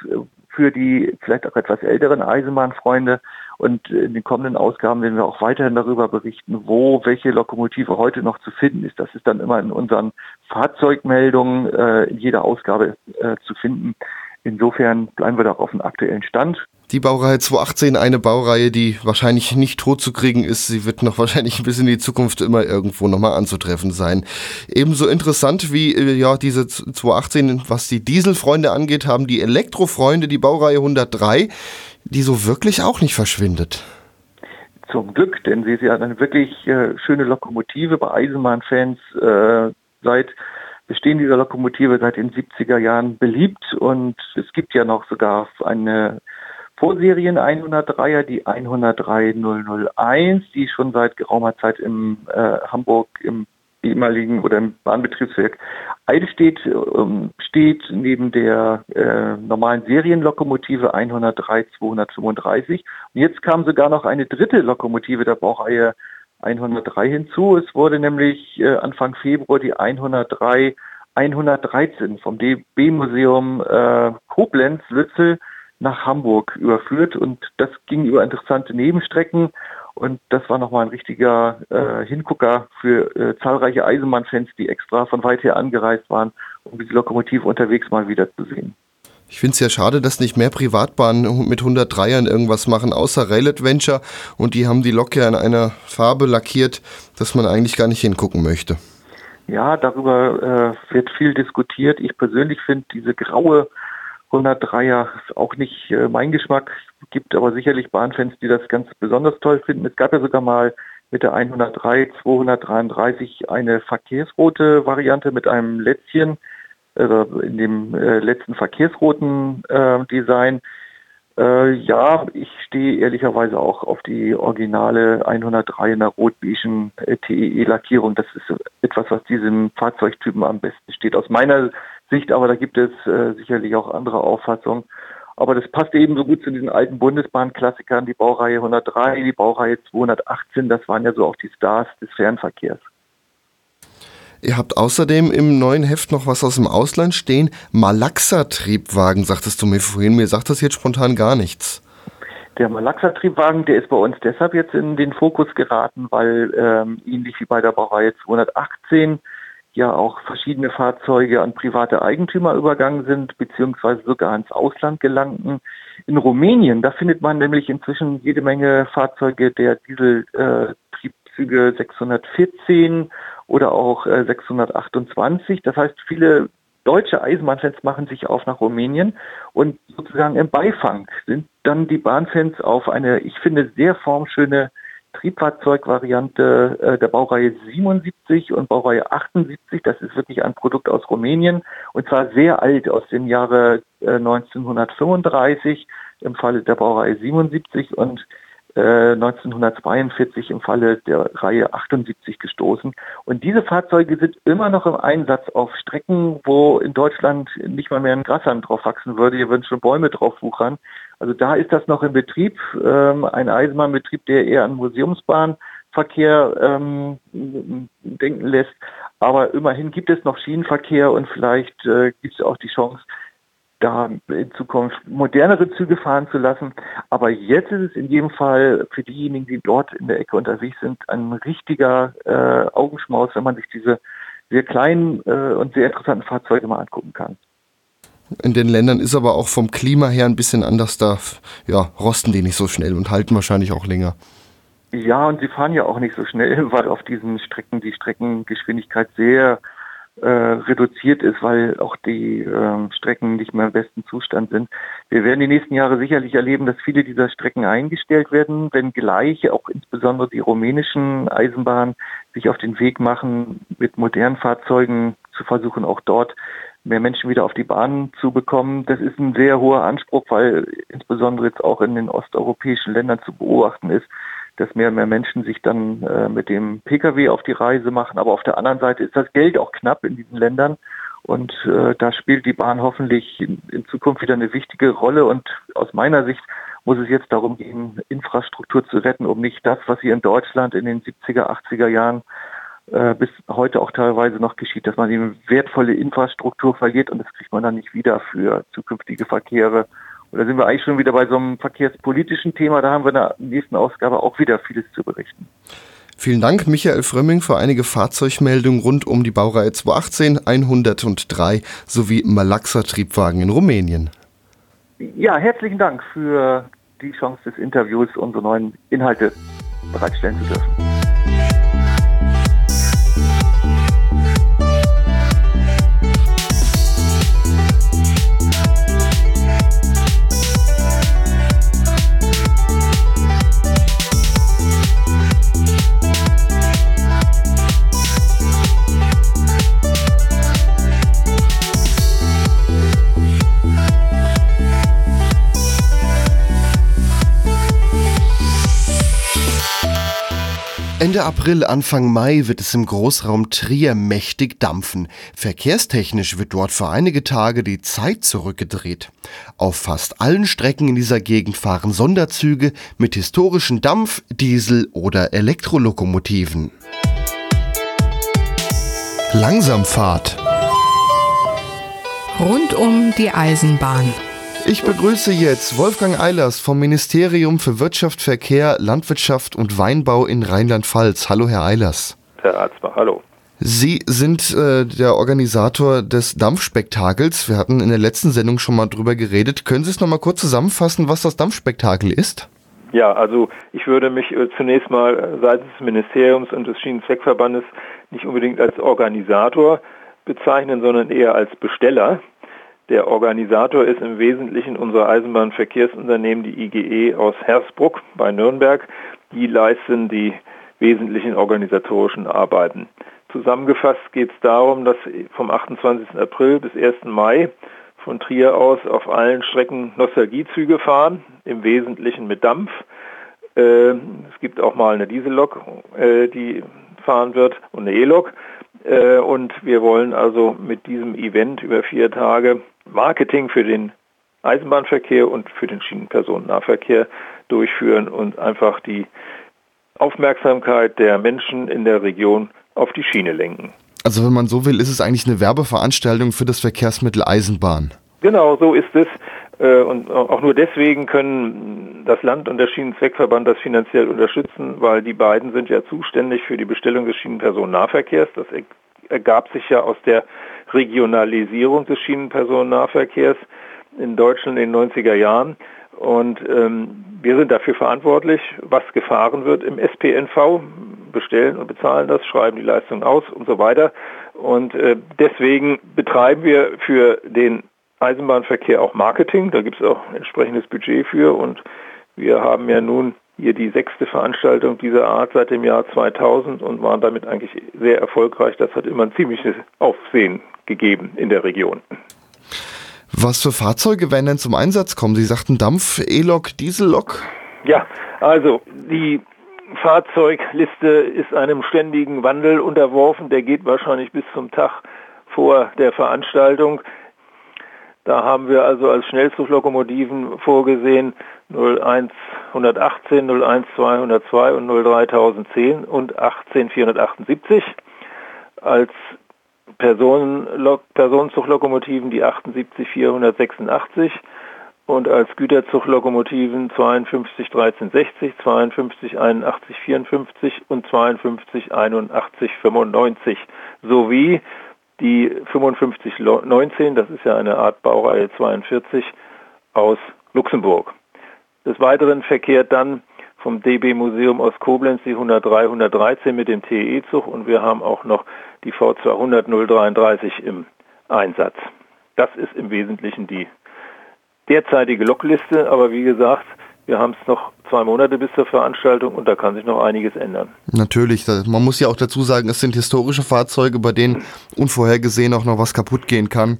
für die vielleicht auch etwas älteren Eisenbahnfreunde Und in den kommenden Ausgaben werden wir auch weiterhin darüber berichten, wo welche Lokomotive heute noch zu finden ist. Das ist dann immer in unseren Fahrzeugmeldungen äh, in jeder Ausgabe äh, zu finden. Insofern bleiben wir da auf dem aktuellen Stand. Die Baureihe 218, eine Baureihe, die wahrscheinlich nicht tot zu kriegen ist. Sie wird noch wahrscheinlich bis in die Zukunft immer irgendwo nochmal anzutreffen sein. Ebenso interessant wie äh, ja diese 218, was die Dieselfreunde angeht, haben die Elektrofreunde die Baureihe 103, die so wirklich auch nicht verschwindet. Zum Glück, denn sie ist ja eine wirklich äh, schöne Lokomotive bei Eisenbahnfans äh, seit Bestehen dieser Lokomotive seit den 70er Jahren beliebt und es gibt ja noch sogar eine Vorserien 103er, die 103001, die schon seit geraumer Zeit im äh, Hamburg im ehemaligen oder im Bahnbetriebswerk Eidelstedt ähm, steht neben der äh, normalen Serienlokomotive 103 235. Und jetzt kam sogar noch eine dritte Lokomotive der Baureihe 103 hinzu. Es wurde nämlich äh, Anfang Februar die 103 113 vom DB-Museum äh, Koblenz-Lützel nach Hamburg überführt und das ging über interessante Nebenstrecken und das war nochmal ein richtiger äh, Hingucker für äh, zahlreiche Eisenbahnfans, die extra von weit her angereist waren, um diese Lokomotive unterwegs mal wieder zu sehen. Ich finde es ja schade, dass nicht mehr Privatbahnen mit 103ern irgendwas machen, außer Rail Adventure und die haben die Lok ja in einer Farbe lackiert, dass man eigentlich gar nicht hingucken möchte. Ja, darüber äh, wird viel diskutiert. Ich persönlich finde diese graue 103er ist auch nicht äh, mein Geschmack. Gibt aber sicherlich Bahnfans, die das ganz besonders toll finden. Es gab ja sogar mal mit der 103 233 eine verkehrsrote Variante mit einem Lätzchen, also in dem äh, letzten verkehrsroten äh, Design. Äh, ja, ich stehe ehrlicherweise auch auf die originale 103 in der rot-beigen äh, TEE-Lackierung. Das ist etwas, was diesem Fahrzeugtypen am besten steht. Aus meiner Sicht, aber da gibt es äh, sicherlich auch andere Auffassungen. Aber das passt ebenso gut zu diesen alten Bundesbahnklassikern, die Baureihe 103, die Baureihe 218, das waren ja so auch die Stars des Fernverkehrs. Ihr habt außerdem im neuen Heft noch was aus dem Ausland stehen. Malaxa-Triebwagen, sagtest du mir vorhin. Mir sagt das jetzt spontan gar nichts. Der Malaxa-Triebwagen, der ist bei uns deshalb jetzt in den Fokus geraten, weil ähm, ähnlich wie bei der Baureihe 218 ja auch verschiedene Fahrzeuge an private Eigentümer übergangen sind, beziehungsweise sogar ins Ausland gelangten. In Rumänien, da findet man nämlich inzwischen jede Menge Fahrzeuge der Dieseltriebzüge äh, 614 oder auch äh, 628. Das heißt, viele deutsche Eisenbahnfans machen sich auf nach Rumänien und sozusagen im Beifang sind dann die Bahnfans auf eine, ich finde, sehr formschöne Triebfahrzeugvariante äh, der Baureihe 77 und Baureihe 78. Das ist wirklich ein Produkt aus Rumänien und zwar sehr alt, aus dem Jahre äh, 1935 im Falle der Baureihe 77 und äh, 1942 im Falle der Reihe 78 gestoßen. Und diese Fahrzeuge sind immer noch im Einsatz auf Strecken, wo in Deutschland nicht mal mehr ein Grasland drauf wachsen würde. Hier würden schon Bäume drauf wuchern. Also da ist das noch in Betrieb, ähm, ein Eisenbahnbetrieb, der eher an Museumsbahnverkehr ähm, denken lässt. Aber immerhin gibt es noch Schienenverkehr und vielleicht äh, gibt es auch die Chance, da in Zukunft modernere Züge fahren zu lassen. Aber jetzt ist es in jedem Fall für diejenigen, die dort in der Ecke unterwegs sind, ein richtiger äh, Augenschmaus, wenn man sich diese sehr kleinen äh, und sehr interessanten Fahrzeuge mal angucken kann. In den Ländern ist aber auch vom Klima her ein bisschen anders. Da ja, rosten die nicht so schnell und halten wahrscheinlich auch länger. Ja, und sie fahren ja auch nicht so schnell, weil auf diesen Strecken die Streckengeschwindigkeit sehr äh, reduziert ist, weil auch die äh, Strecken nicht mehr im besten Zustand sind. Wir werden die nächsten Jahre sicherlich erleben, dass viele dieser Strecken eingestellt werden, wenn gleich auch insbesondere die rumänischen Eisenbahnen sich auf den Weg machen, mit modernen Fahrzeugen zu versuchen, auch dort mehr Menschen wieder auf die Bahn zu bekommen. Das ist ein sehr hoher Anspruch, weil insbesondere jetzt auch in den osteuropäischen Ländern zu beobachten ist, dass mehr und mehr Menschen sich dann äh, mit dem Pkw auf die Reise machen. Aber auf der anderen Seite ist das Geld auch knapp in diesen Ländern. Und äh, da spielt die Bahn hoffentlich in, in Zukunft wieder eine wichtige Rolle. Und aus meiner Sicht muss es jetzt darum gehen, Infrastruktur zu retten, um nicht das, was hier in Deutschland in den 70er, 80er Jahren äh, bis heute auch teilweise noch geschieht, dass man eben wertvolle Infrastruktur verliert und das kriegt man dann nicht wieder für zukünftige Verkehre Und da sind wir eigentlich schon wieder bei so einem verkehrspolitischen Thema. Da haben wir in der nächsten Ausgabe auch wieder vieles zu berichten. Vielen Dank, Michael Frömming, für einige Fahrzeugmeldungen rund um die Baureihe 218, 103 sowie Malaxa-Triebwagen in Rumänien. Ja, herzlichen Dank für die Chance des Interviews, unsere neuen Inhalte bereitstellen zu dürfen. Ende April, Anfang Mai wird es im Großraum Trier mächtig dampfen. Verkehrstechnisch wird dort für einige Tage die Zeit zurückgedreht. Auf fast allen Strecken in dieser Gegend fahren Sonderzüge mit historischen Dampf-, Diesel- oder Elektrolokomotiven. Langsamfahrt. Rund um die Eisenbahn. Ich begrüße jetzt Wolfgang Eilers vom Ministerium für Wirtschaft, Verkehr, Landwirtschaft und Weinbau in Rheinland-Pfalz. Hallo, Herr Eilers. Herr Arzbach, hallo. Sie sind äh, der Organisator des Dampfspektakels. Wir hatten in der letzten Sendung schon mal drüber geredet. Können Sie es noch mal kurz zusammenfassen, was das Dampfspektakel ist? Ja, also ich würde mich äh, zunächst mal äh, seitens des Ministeriums und des Schienenzweckverbandes nicht unbedingt als Organisator bezeichnen, sondern eher als Besteller. Der Organisator ist im Wesentlichen unser Eisenbahnverkehrsunternehmen, die IGE aus Hersbruck bei Nürnberg. Die leisten die wesentlichen organisatorischen Arbeiten. Zusammengefasst geht es darum, dass vom 28. April bis 1. Mai von Trier aus auf allen Strecken Nostalgiezüge fahren, im Wesentlichen mit Dampf. Äh, es gibt auch mal eine Diesellok, äh, die fahren wird und eine E-Lok. Äh, und wir wollen also mit diesem Event über vier Tage Marketing für den Eisenbahnverkehr und für den Schienenpersonennahverkehr durchführen und einfach die Aufmerksamkeit der Menschen in der Region auf die Schiene lenken. Also wenn man so will, ist es eigentlich eine Werbeveranstaltung für das Verkehrsmittel Eisenbahn. Genau, so ist es. Äh, und auch nur deswegen können das Land und der Schienenzweckverband das finanziell unterstützen, weil die beiden sind ja zuständig für die Bestellung des Schienenpersonennahverkehrs. Das ergab sich ja aus der Regionalisierung des Schienenpersonennahverkehrs in Deutschland in den 90er Jahren. Und ähm, wir sind dafür verantwortlich, was gefahren wird im SPNV, bestellen und bezahlen das, schreiben die Leistung aus und so weiter. Und äh, deswegen betreiben wir für den Eisenbahnverkehr auch Marketing. Da gibt es auch entsprechendes Budget für. Und wir haben ja nun hier die sechste Veranstaltung dieser Art seit dem Jahr 2000 und waren damit eigentlich sehr erfolgreich. Das hat immer ein ziemliches Aufsehen gegeben in der Region. Was für Fahrzeuge werden denn zum Einsatz kommen? Sie sagten Dampf, E-Lok, Diesellok? Ja, also die Fahrzeugliste ist einem ständigen Wandel unterworfen. Der geht wahrscheinlich bis zum Tag vor der Veranstaltung. Da haben wir also als Schnellzuglokomotiven vorgesehen 01118, 01202 und 03010 und 18478. Als Personenlok Personenzuglokomotiven die 78486 und als Güterzuglokomotiven 52 1360, 52 81 54 und 52 81 95 sowie die 5519, das ist ja eine Art Baureihe 42 aus Luxemburg. Des Weiteren verkehrt dann vom DB Museum aus Koblenz die 103 113 mit dem TE-Zug und wir haben auch noch die V200 033 im Einsatz. Das ist im Wesentlichen die derzeitige Lokliste, aber wie gesagt, wir haben es noch zwei Monate bis zur Veranstaltung und da kann sich noch einiges ändern. Natürlich, man muss ja auch dazu sagen, es sind historische Fahrzeuge, bei denen unvorhergesehen auch noch was kaputt gehen kann.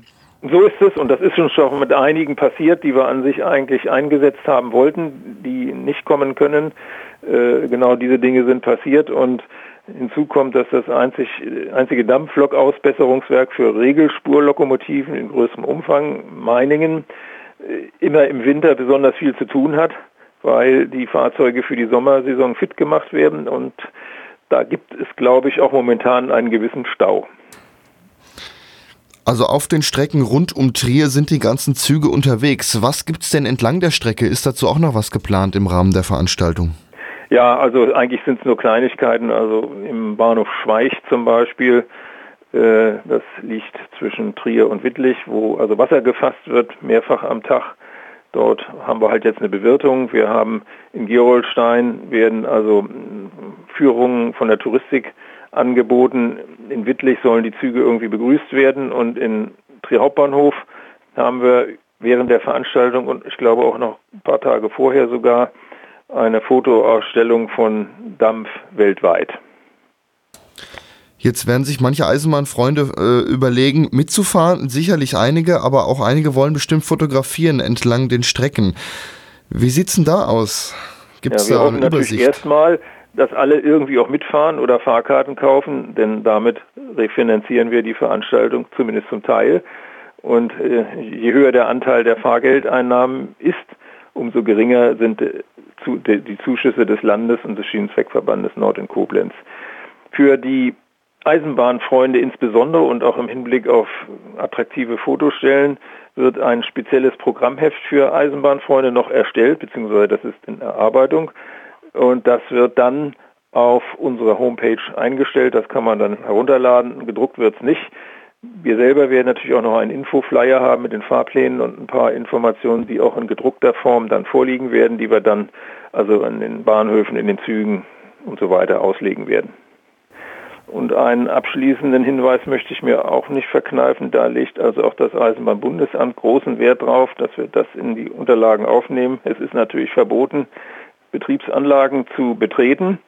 So ist es und das ist schon mit einigen passiert, die wir an sich eigentlich eingesetzt haben wollten, die nicht kommen können. Äh, genau diese Dinge sind passiert und hinzu kommt, dass das einzig, einzige Dampflok-Ausbesserungswerk für Regelspurlokomotiven in größerem Umfang, Meiningen, äh, immer im Winter besonders viel zu tun hat, weil die Fahrzeuge für die Sommersaison fit gemacht werden und da gibt es, glaube ich, auch momentan einen gewissen Stau. Also auf den Strecken rund um Trier sind die ganzen Züge unterwegs. Was gibt es denn entlang der Strecke? Ist dazu auch noch was geplant im Rahmen der Veranstaltung? Ja, also eigentlich sind es nur Kleinigkeiten. Also im Bahnhof Schweich zum Beispiel, äh, das liegt zwischen Trier und Wittlich, wo also Wasser gefasst wird, mehrfach am Tag. Dort haben wir halt jetzt eine Bewirtung. Wir haben in Gerolstein werden also Führungen von der Touristik angeboten. In Wittlich sollen die Züge irgendwie begrüßt werden und in Trier Hauptbahnhof haben wir während der Veranstaltung und ich glaube auch noch ein paar Tage vorher sogar eine Fotoausstellung von Dampf weltweit. Jetzt werden sich manche Eisenbahnfreunde äh, überlegen, mitzufahren. Sicherlich einige, aber auch einige wollen bestimmt fotografieren entlang den Strecken. Wie sieht's denn da aus? Gibt es ja, da eine Übersicht? Erstmal, dass alle irgendwie auch mitfahren oder Fahrkarten kaufen, denn damit refinanzieren wir die Veranstaltung zumindest zum Teil. Und äh, je höher der Anteil der Fahrgeldeinnahmen ist, umso geringer sind äh, zu, de, die Zuschüsse des Landes und des Schienenzweckverbandes Nord in Koblenz. Für die Eisenbahnfreunde insbesondere und auch im Hinblick auf attraktive Fotostellen wird ein spezielles Programmheft für Eisenbahnfreunde noch erstellt, beziehungsweise das ist in Erarbeitung. Und das wird dann auf unserer Homepage eingestellt. Das kann man dann herunterladen. Gedruckt wird es nicht. Wir selber werden natürlich auch noch einen Infoflyer haben mit den Fahrplänen und ein paar Informationen, die auch in gedruckter Form dann vorliegen werden, die wir dann also an den Bahnhöfen, in den Zügen und so weiter auslegen werden. Und einen abschließenden Hinweis möchte ich mir auch nicht verkneifen. Da legt also auch das Eisenbahnbundesamt großen Wert darauf, dass wir das in die Unterlagen aufnehmen. Es ist natürlich verboten, Betriebsanlagen zu betreten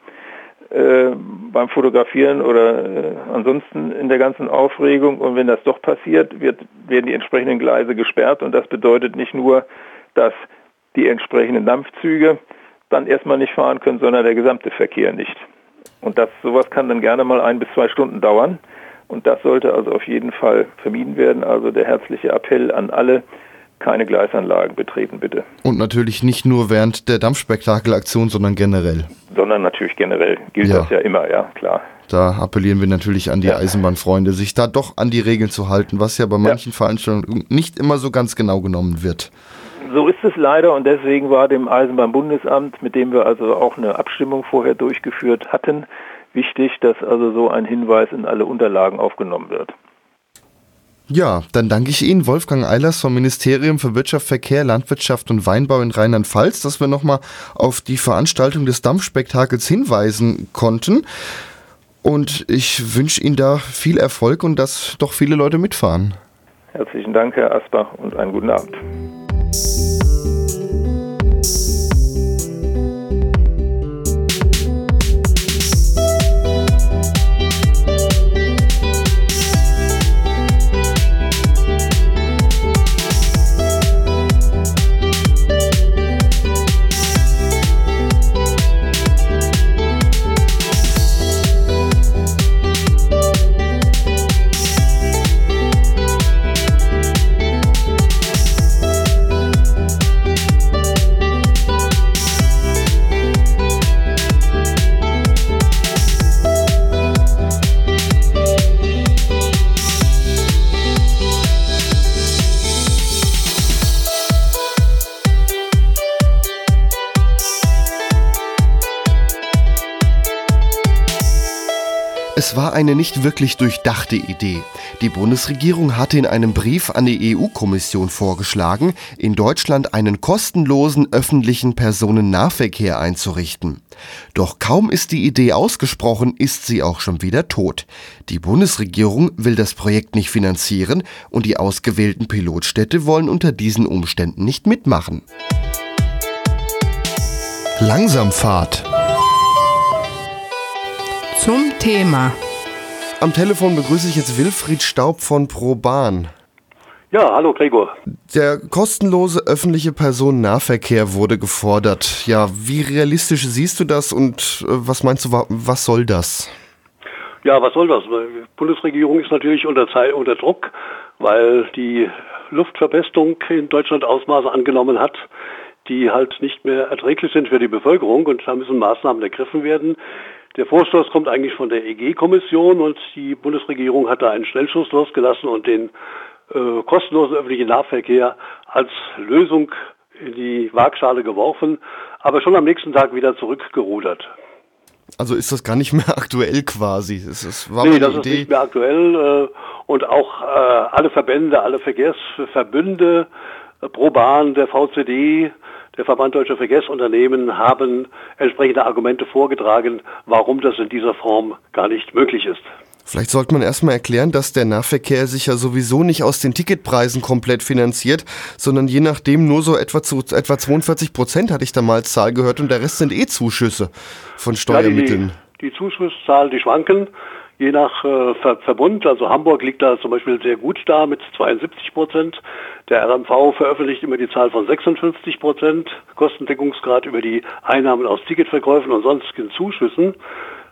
äh, beim Fotografieren oder äh, ansonsten in der ganzen Aufregung. Und wenn das doch passiert, wird, werden die entsprechenden Gleise gesperrt. Und das bedeutet nicht nur, dass die entsprechenden Dampfzüge dann erstmal nicht fahren können, sondern der gesamte Verkehr nicht. Und das, sowas kann dann gerne mal ein bis zwei Stunden dauern. Und das sollte also auf jeden Fall vermieden werden. Also der herzliche Appell an alle, keine Gleisanlagen betreten, bitte. Und natürlich nicht nur während der Dampfspektakelaktion, sondern generell. Sondern natürlich generell gilt ja. das ja immer, ja, klar. Da appellieren wir natürlich an die ja. Eisenbahnfreunde, sich da doch an die Regeln zu halten, was ja bei manchen ja. Veranstaltungen nicht immer so ganz genau genommen wird. So ist es leider und deswegen war dem Eisenbahnbundesamt, mit dem wir also auch eine Abstimmung vorher durchgeführt hatten, wichtig, dass also so ein Hinweis in alle Unterlagen aufgenommen wird. Ja, dann danke ich Ihnen, Wolfgang Eilers vom Ministerium für Wirtschaft, Verkehr, Landwirtschaft und Weinbau in Rheinland-Pfalz, dass wir nochmal auf die Veranstaltung des Dampfspektakels hinweisen konnten. Und ich wünsche Ihnen da viel Erfolg und dass doch viele Leute mitfahren. Herzlichen Dank, Herr Asbach, und einen guten Abend. War eine nicht wirklich durchdachte Idee. Die Bundesregierung hatte in einem Brief an die EU-Kommission vorgeschlagen, in Deutschland einen kostenlosen öffentlichen Personennahverkehr einzurichten. Doch kaum ist die Idee ausgesprochen, ist sie auch schon wieder tot. Die Bundesregierung will das Projekt nicht finanzieren und die ausgewählten Pilotstädte wollen unter diesen Umständen nicht mitmachen. Langsamfahrt zum Thema. Am Telefon begrüße ich jetzt Wilfried Staub von ProBahn. Ja, hallo Gregor. Der kostenlose öffentliche Personennahverkehr wurde gefordert. Ja, wie realistisch siehst du das und äh, was meinst du, was soll das? Ja, was soll das? Die Bundesregierung ist natürlich unter, Zeit, unter Druck, weil die Luftverpestung in Deutschland Ausmaße angenommen hat, die halt nicht mehr erträglich sind für die Bevölkerung und da müssen Maßnahmen ergriffen werden. Der Vorstoß kommt eigentlich von der EG-Kommission und die Bundesregierung hat da einen Schnellschuss losgelassen und den äh, kostenlosen öffentlichen Nahverkehr als Lösung in die Waagschale geworfen, aber schon am nächsten Tag wieder zurückgerudert. Also ist das gar nicht mehr aktuell quasi? Es, es war nee, das Idee. ist nicht mehr aktuell äh, und auch äh, alle Verbände, alle Verkehrsverbünde, äh, ProBahn, der VCD, der Verband Deutscher Verkehrsunternehmen haben entsprechende Argumente vorgetragen, warum das in dieser Form gar nicht möglich ist. Vielleicht sollte man erstmal erklären, dass der Nahverkehr sich ja sowieso nicht aus den Ticketpreisen komplett finanziert, sondern je nachdem nur so etwa zu etwa 42 Prozent hatte ich da mal als Zahl gehört und der Rest sind eh Zuschüsse von Steuermitteln. Ja, die, die Zuschusszahl, die schwanken je nach äh, Ver Verbund. Also Hamburg liegt da zum Beispiel sehr gut da mit 72 Prozent. Der RMV veröffentlicht immer die Zahl von 56 Prozent Kostendeckungsgrad über die Einnahmen aus Ticketverkäufen und sonstigen Zuschüssen.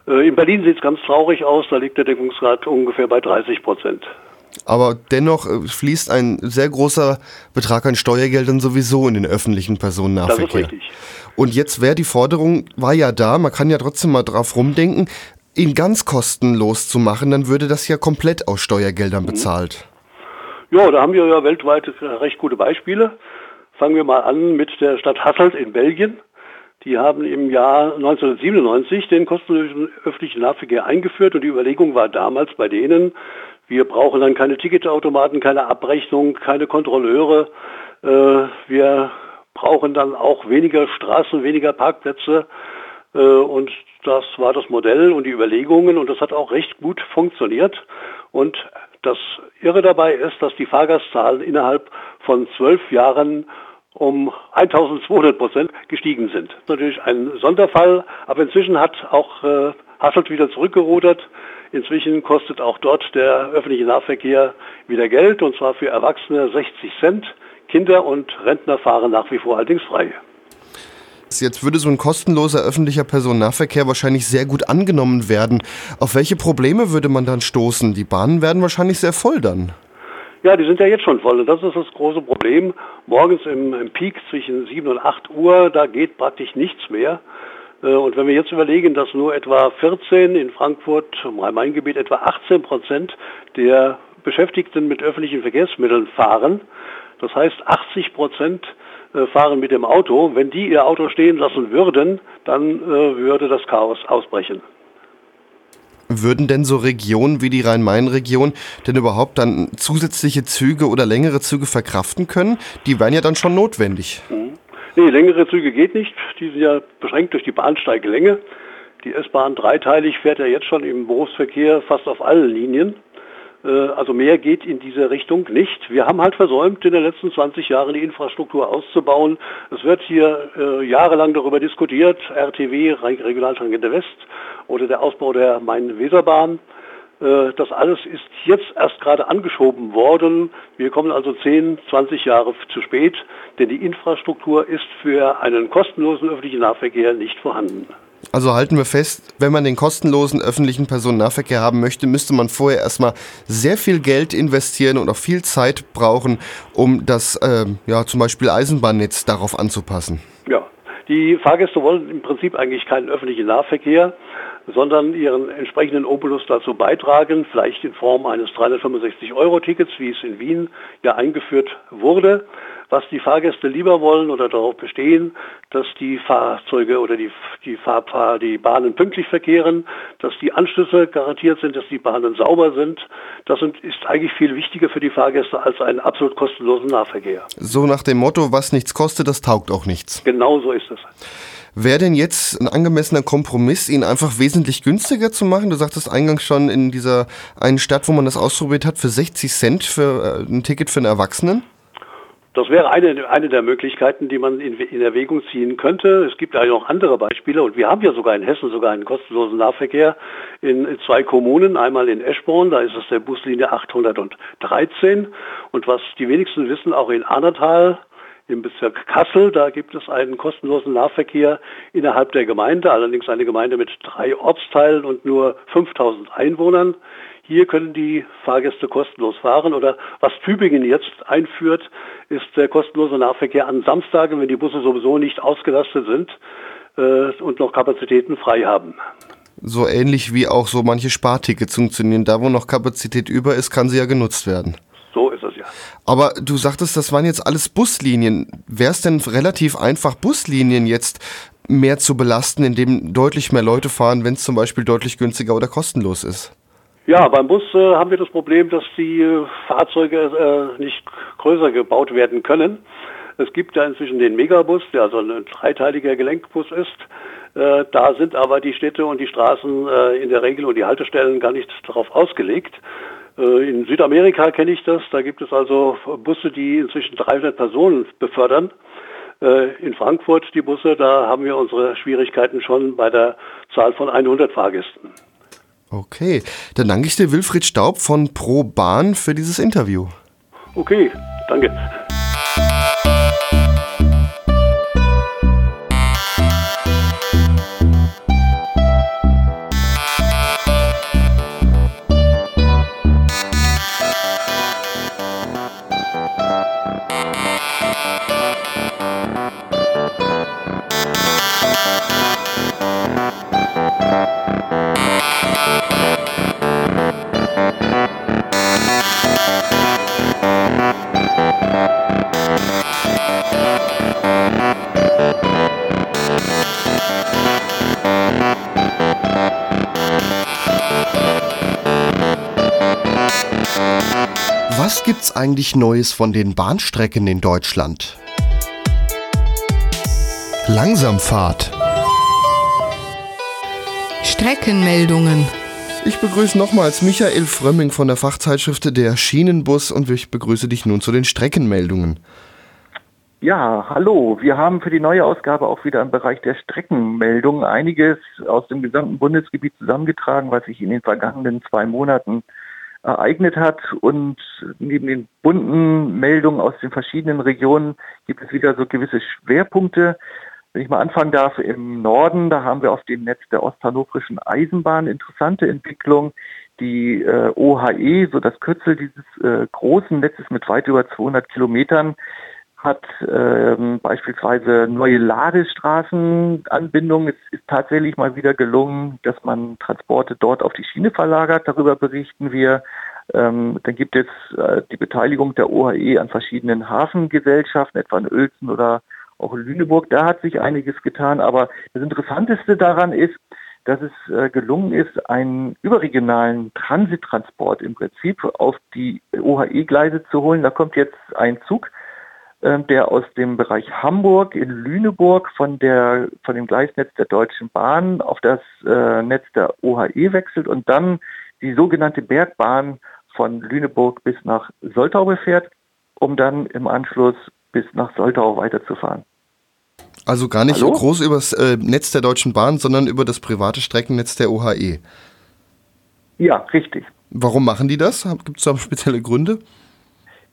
Äh, in Berlin sieht es ganz traurig aus, da liegt der Deckungsgrad ungefähr bei 30 Prozent. Aber dennoch äh, fließt ein sehr großer Betrag an Steuergeldern sowieso in den öffentlichen Personennahverkehr. Das ist richtig. Und jetzt wäre die Forderung, war ja da, man kann ja trotzdem mal drauf rumdenken, ihn ganz kostenlos zu machen, dann würde das ja komplett aus Steuergeldern mhm. bezahlt. Ja, da haben wir ja weltweit recht gute Beispiele. Fangen wir mal an mit der Stadt Hasselt in Belgien. Die haben im Jahr 1997 den kostenlosen öffentlichen Nahverkehr eingeführt und die Überlegung war damals bei denen, wir brauchen dann keine Ticketautomaten, keine Abrechnung, keine Kontrolleure. Äh, wir brauchen dann auch weniger Straßen, weniger Parkplätze. Äh, und das war das Modell und die Überlegungen und das hat auch recht gut funktioniert. Und das Irre dabei ist, dass die Fahrgastzahlen innerhalb von zwölf Jahren um 1200 Prozent gestiegen sind. Natürlich ein Sonderfall, aber inzwischen hat auch äh, Hasselt wieder zurückgerudert. Inzwischen kostet auch dort der öffentliche Nahverkehr wieder Geld und zwar für Erwachsene 60 Cent. Kinder und Rentner fahren nach wie vor allerdings frei. Jetzt würde so ein kostenloser öffentlicher Personennahverkehr wahrscheinlich sehr gut angenommen werden. Auf welche Probleme würde man dann stoßen? Die Bahnen werden wahrscheinlich sehr voll dann. Ja, die sind ja jetzt schon voll und das ist das große Problem. Morgens im, im Peak zwischen 7 und 8 Uhr, da geht praktisch nichts mehr. Äh, und wenn wir jetzt überlegen, dass nur etwa 14 in Frankfurt, im Rhein-Main-Gebiet etwa 18 Prozent der Beschäftigten mit öffentlichen Verkehrsmitteln fahren, das heißt 80 Prozent fahren mit dem Auto. Wenn die ihr Auto stehen lassen würden, dann äh, würde das Chaos ausbrechen. Würden denn so Regionen wie die Rhein-Main-Region denn überhaupt dann zusätzliche Züge oder längere Züge verkraften können? Die wären ja dann schon notwendig. Mhm. Nee, längere Züge geht nicht. Die sind ja beschränkt durch die Bahnsteigelänge. Die S-Bahn dreiteilig fährt ja jetzt schon im Berufsverkehr fast auf allen Linien. Äh, also mehr geht in diese Richtung nicht. Wir haben halt versäumt, in den letzten 20 Jahren die Infrastruktur auszubauen. Es wird hier äh, jahrelang darüber diskutiert, RTW, Regionaltangente West oder der Ausbau der Main-Weser-Bahn. Äh, das alles ist jetzt erst gerade angeschoben worden. Wir kommen also 10, 20 Jahre zu spät, denn die Infrastruktur ist für einen kostenlosen öffentlichen Nahverkehr nicht vorhanden. Also halten wir fest, wenn man den kostenlosen öffentlichen Personennahverkehr haben möchte, müsste man vorher erstmal sehr viel Geld investieren und auch viel Zeit brauchen, um das äh, ja, zum Beispiel Eisenbahnnetz darauf anzupassen. Ja, die Fahrgäste wollen im Prinzip eigentlich keinen öffentlichen Nahverkehr, sondern ihren entsprechenden Obolus dazu beitragen, vielleicht in Form eines 365-Euro-Tickets, wie es in Wien ja eingeführt wurde was die Fahrgäste lieber wollen oder darauf bestehen, dass die Fahrzeuge oder die, die, Fahr die Bahnen pünktlich verkehren, dass die Anschlüsse garantiert sind, dass die Bahnen sauber sind. Das sind, ist eigentlich viel wichtiger für die Fahrgäste als einen absolut kostenlosen Nahverkehr. So nach dem Motto, was nichts kostet, das taugt auch nichts. Genau so ist es. Wäre denn jetzt ein angemessener Kompromiss, ihn einfach wesentlich günstiger zu machen? Du sagtest eingangs schon in dieser einen Stadt, wo man das ausprobiert hat, für 60 Cent für äh, ein Ticket für einen Erwachsenen? Das wäre eine, eine der Möglichkeiten, die man in, in Erwägung ziehen könnte. Es gibt ja noch andere Beispiele und wir haben ja sogar in Hessen sogar einen kostenlosen Nahverkehr in, zwei Kommunen. Einmal in Eschborn, da ist es der Buslinie 813 und was die wenigsten wissen, auch in Arnertal im Bezirk Kassel, da gibt es einen kostenlosen Nahverkehr innerhalb der Gemeinde, allerdings eine Gemeinde mit drei Ortsteilen und nur 5000 Einwohnern. Hier können die Fahrgäste kostenlos fahren. Oder was Tübingen jetzt einführt, ist der kostenlose Nahverkehr an Samstagen, wenn die Busse sowieso nicht ausgelastet sind äh, und noch Kapazitäten frei haben. So ähnlich wie auch so manche Spartickets funktionieren. Da, wo noch Kapazität über ist, kann sie ja genutzt werden. So ist es ja. Aber du sagtest, das waren jetzt alles Buslinien. Wäre es denn relativ einfach, Buslinien jetzt mehr zu belasten, indem deutlich mehr Leute fahren, wenn es zum Beispiel deutlich günstiger oder kostenlos ist? Ja, beim Bus äh, haben wir das Problem, dass die äh, Fahrzeuge äh, nicht größer gebaut werden können. Es gibt ja inzwischen den Megabus, der also ein dreiteiliger Gelenkbus ist. Äh, da sind aber die Städte und die Straßen äh, in der Regel und die Haltestellen gar nicht darauf ausgelegt. In Südamerika kenne ich das. Da gibt es also Busse, die inzwischen 300 Personen befördern. In Frankfurt die Busse, da haben wir unsere Schwierigkeiten schon bei der Zahl von 100 Fahrgästen. Okay, dann danke ich dir Wilfried Staub von Pro Bahn für dieses Interview. Okay, danke. Was gibt's eigentlich Neues von den Bahnstrecken in Deutschland? Langsamfahrt. Streckenmeldungen. Ich begrüße nochmals Michael Frömming von der Fachzeitschrift Der Schienenbus und ich begrüße dich nun zu den Streckenmeldungen. Ja, hallo. Wir haben für die neue Ausgabe auch wieder im Bereich der Streckenmeldungen einiges aus dem gesamten Bundesgebiet zusammengetragen, was sich in den vergangenen zwei Monaten ereignet hat. Und neben den bunten Meldungen aus den verschiedenen Regionen gibt es wieder so gewisse Schwerpunkte. Wenn ich mal anfangen darf, im Norden, da haben wir auf dem Netz der osthannoverischen Eisenbahn interessante Entwicklung. Die äh, OHE, so das Kürzel dieses äh, großen Netzes mit weit über 200 Kilometern, hat ähm, beispielsweise neue Ladestraßenanbindungen. Es ist tatsächlich mal wieder gelungen, dass man Transporte dort auf die Schiene verlagert. Darüber berichten wir. Ähm, dann gibt es äh, die Beteiligung der OHE an verschiedenen Hafengesellschaften, etwa in Uelzen oder auch in Lüneburg. Da hat sich einiges getan. Aber das Interessanteste daran ist, dass es äh, gelungen ist, einen überregionalen Transittransport im Prinzip auf die OHE-Gleise zu holen. Da kommt jetzt ein Zug der aus dem Bereich Hamburg in Lüneburg von der von dem Gleisnetz der Deutschen Bahn auf das äh, Netz der OHE wechselt und dann die sogenannte Bergbahn von Lüneburg bis nach Soltau befährt, um dann im Anschluss bis nach Soltau weiterzufahren. Also gar nicht Hallo? groß übers äh, Netz der Deutschen Bahn, sondern über das private Streckennetz der OHE. Ja, richtig. Warum machen die das? Gibt es da spezielle Gründe?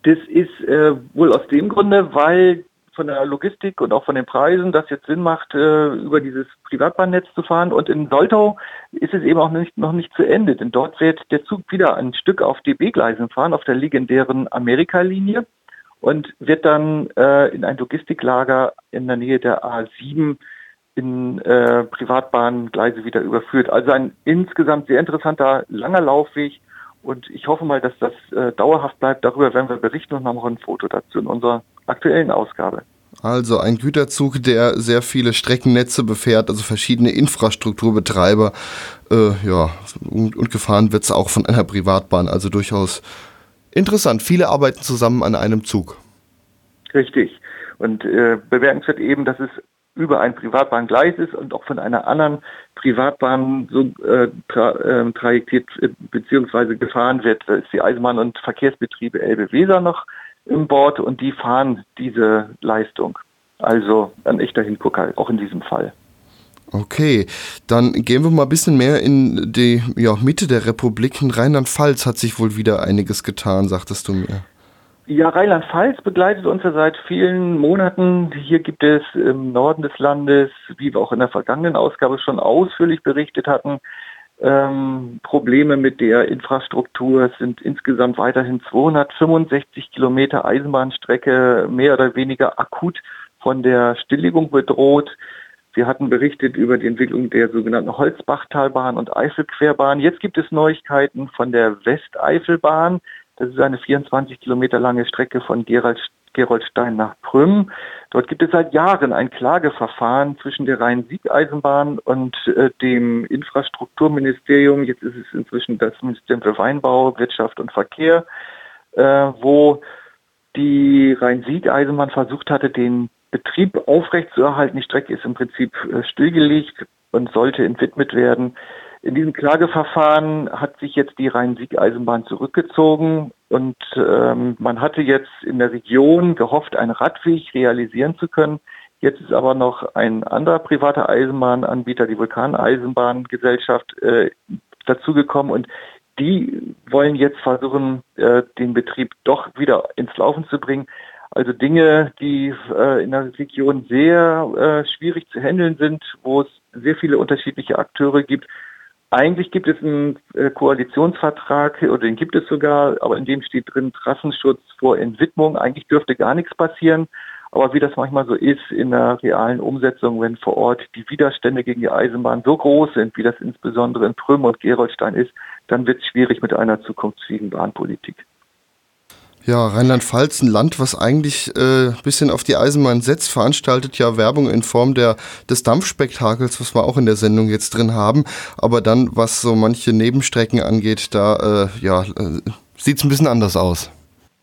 Das ist äh, wohl aus dem Grunde, weil von der Logistik und auch von den Preisen das jetzt Sinn macht, äh, über dieses Privatbahnnetz zu fahren. Und in Soltau ist es eben auch nicht, noch nicht zu Ende, denn dort wird der Zug wieder ein Stück auf DB-Gleisen fahren, auf der legendären Amerika-Linie und wird dann äh, in ein Logistiklager in der Nähe der A7 in äh, Privatbahngleise wieder überführt. Also ein insgesamt sehr interessanter, langer Laufweg, und ich hoffe mal, dass das äh, dauerhaft bleibt. Darüber werden wir berichten und haben auch ein Foto dazu in unserer aktuellen Ausgabe. Also ein Güterzug, der sehr viele Streckennetze befährt, also verschiedene Infrastrukturbetreiber. Äh, ja, und, und gefahren wird es auch von einer Privatbahn. Also durchaus interessant. Viele arbeiten zusammen an einem Zug. Richtig. Und äh, bemerkenswert eben, dass es über ein Privatbahngleis ist und auch von einer anderen Privatbahn so äh, tra äh, trajektiert äh, bzw. gefahren wird. Da ist die Eisenbahn- und Verkehrsbetriebe Elbe-Weser noch im Bord und die fahren diese Leistung. Also ein echter Hingucker, auch in diesem Fall. Okay, dann gehen wir mal ein bisschen mehr in die ja, Mitte der Republik. In Rheinland-Pfalz hat sich wohl wieder einiges getan, sagtest du mir. Ja, Rheinland-Pfalz begleitet uns ja seit vielen Monaten. Hier gibt es im Norden des Landes, wie wir auch in der vergangenen Ausgabe schon ausführlich berichtet hatten, ähm, Probleme mit der Infrastruktur. Es sind insgesamt weiterhin 265 Kilometer Eisenbahnstrecke mehr oder weniger akut von der Stilllegung bedroht. Wir hatten berichtet über die Entwicklung der sogenannten Holzbachtalbahn und Eifelquerbahn. Jetzt gibt es Neuigkeiten von der Westeifelbahn. Das ist eine 24 Kilometer lange Strecke von Gerald, Geroldstein nach Prüm. Dort gibt es seit Jahren ein Klageverfahren zwischen der Rhein-Sieg-Eisenbahn und äh, dem Infrastrukturministerium. Jetzt ist es inzwischen das Ministerium für Weinbau, Wirtschaft und Verkehr, äh, wo die Rhein-Sieg-Eisenbahn versucht hatte, den Betrieb aufrechtzuerhalten. Die Strecke ist im Prinzip äh, stillgelegt und sollte entwidmet werden. In diesem Klageverfahren hat sich jetzt die Rhein-Sieg-Eisenbahn zurückgezogen und ähm, man hatte jetzt in der Region gehofft, einen Radweg realisieren zu können. Jetzt ist aber noch ein anderer privater Eisenbahnanbieter, die Vulkaneisenbahngesellschaft, äh, dazugekommen und die wollen jetzt versuchen, äh, den Betrieb doch wieder ins Laufen zu bringen. Also Dinge, die äh, in der Region sehr äh, schwierig zu handeln sind, wo es sehr viele unterschiedliche Akteure gibt. Eigentlich gibt es einen äh, Koalitionsvertrag oder den gibt es sogar, aber in dem steht drin Trassenschutz vor Entwidmung. Eigentlich dürfte gar nichts passieren. Aber wie das manchmal so ist in der realen Umsetzung, wenn vor Ort die Widerstände gegen die Eisenbahn so groß sind, wie das insbesondere in Prüm und Geroldstein ist, dann wird es schwierig mit einer zukunftsfähigen Bahnpolitik. Ja, Rheinland-Pfalz, ein Land, was eigentlich äh, bisschen auf die Eisenbahn setzt, veranstaltet ja Werbung in Form der, des Dampfspektakels, was wir auch in der Sendung jetzt drin haben. Aber dann, was so manche Nebenstrecken angeht, da äh, ja, äh, sieht es ein bisschen anders aus.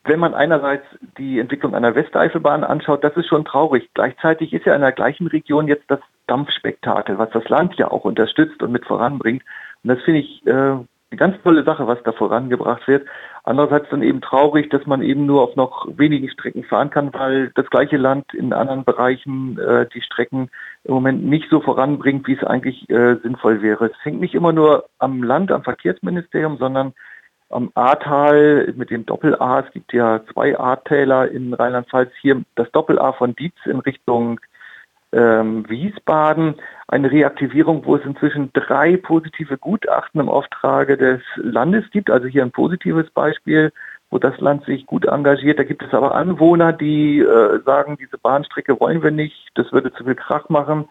Wenn man einerseits die Entwicklung einer Westeifelbahn anschaut, das ist schon traurig. Gleichzeitig ist ja in der gleichen Region jetzt das Dampfspektakel, was das Land ja auch unterstützt und mit voranbringt. Und das finde ich äh, eine ganz tolle Sache, was da vorangebracht wird. Andererseits dann eben traurig, dass man eben nur auf noch wenigen Strecken fahren kann, weil das gleiche Land in anderen Bereichen äh, die Strecken im Moment nicht so voranbringt, wie es eigentlich äh, sinnvoll wäre. Es hängt nicht immer nur am Land, am Verkehrsministerium, sondern am Ahrtal mit dem Doppel-A. Es gibt ja zwei Ahrtäler in Rheinland-Pfalz. Hier das Doppel-A von Dietz in Richtung ähm, Wiesbaden. Eine Reaktivierung, wo es inzwischen drei positive Gutachten im Auftrage des Landes gibt. Also hier ein positives Beispiel, wo das Land sich gut engagiert. Da gibt es aber Anwohner, die äh, sagen, diese Bahnstrecke wollen wir nicht. Das würde zu viel Krach machen.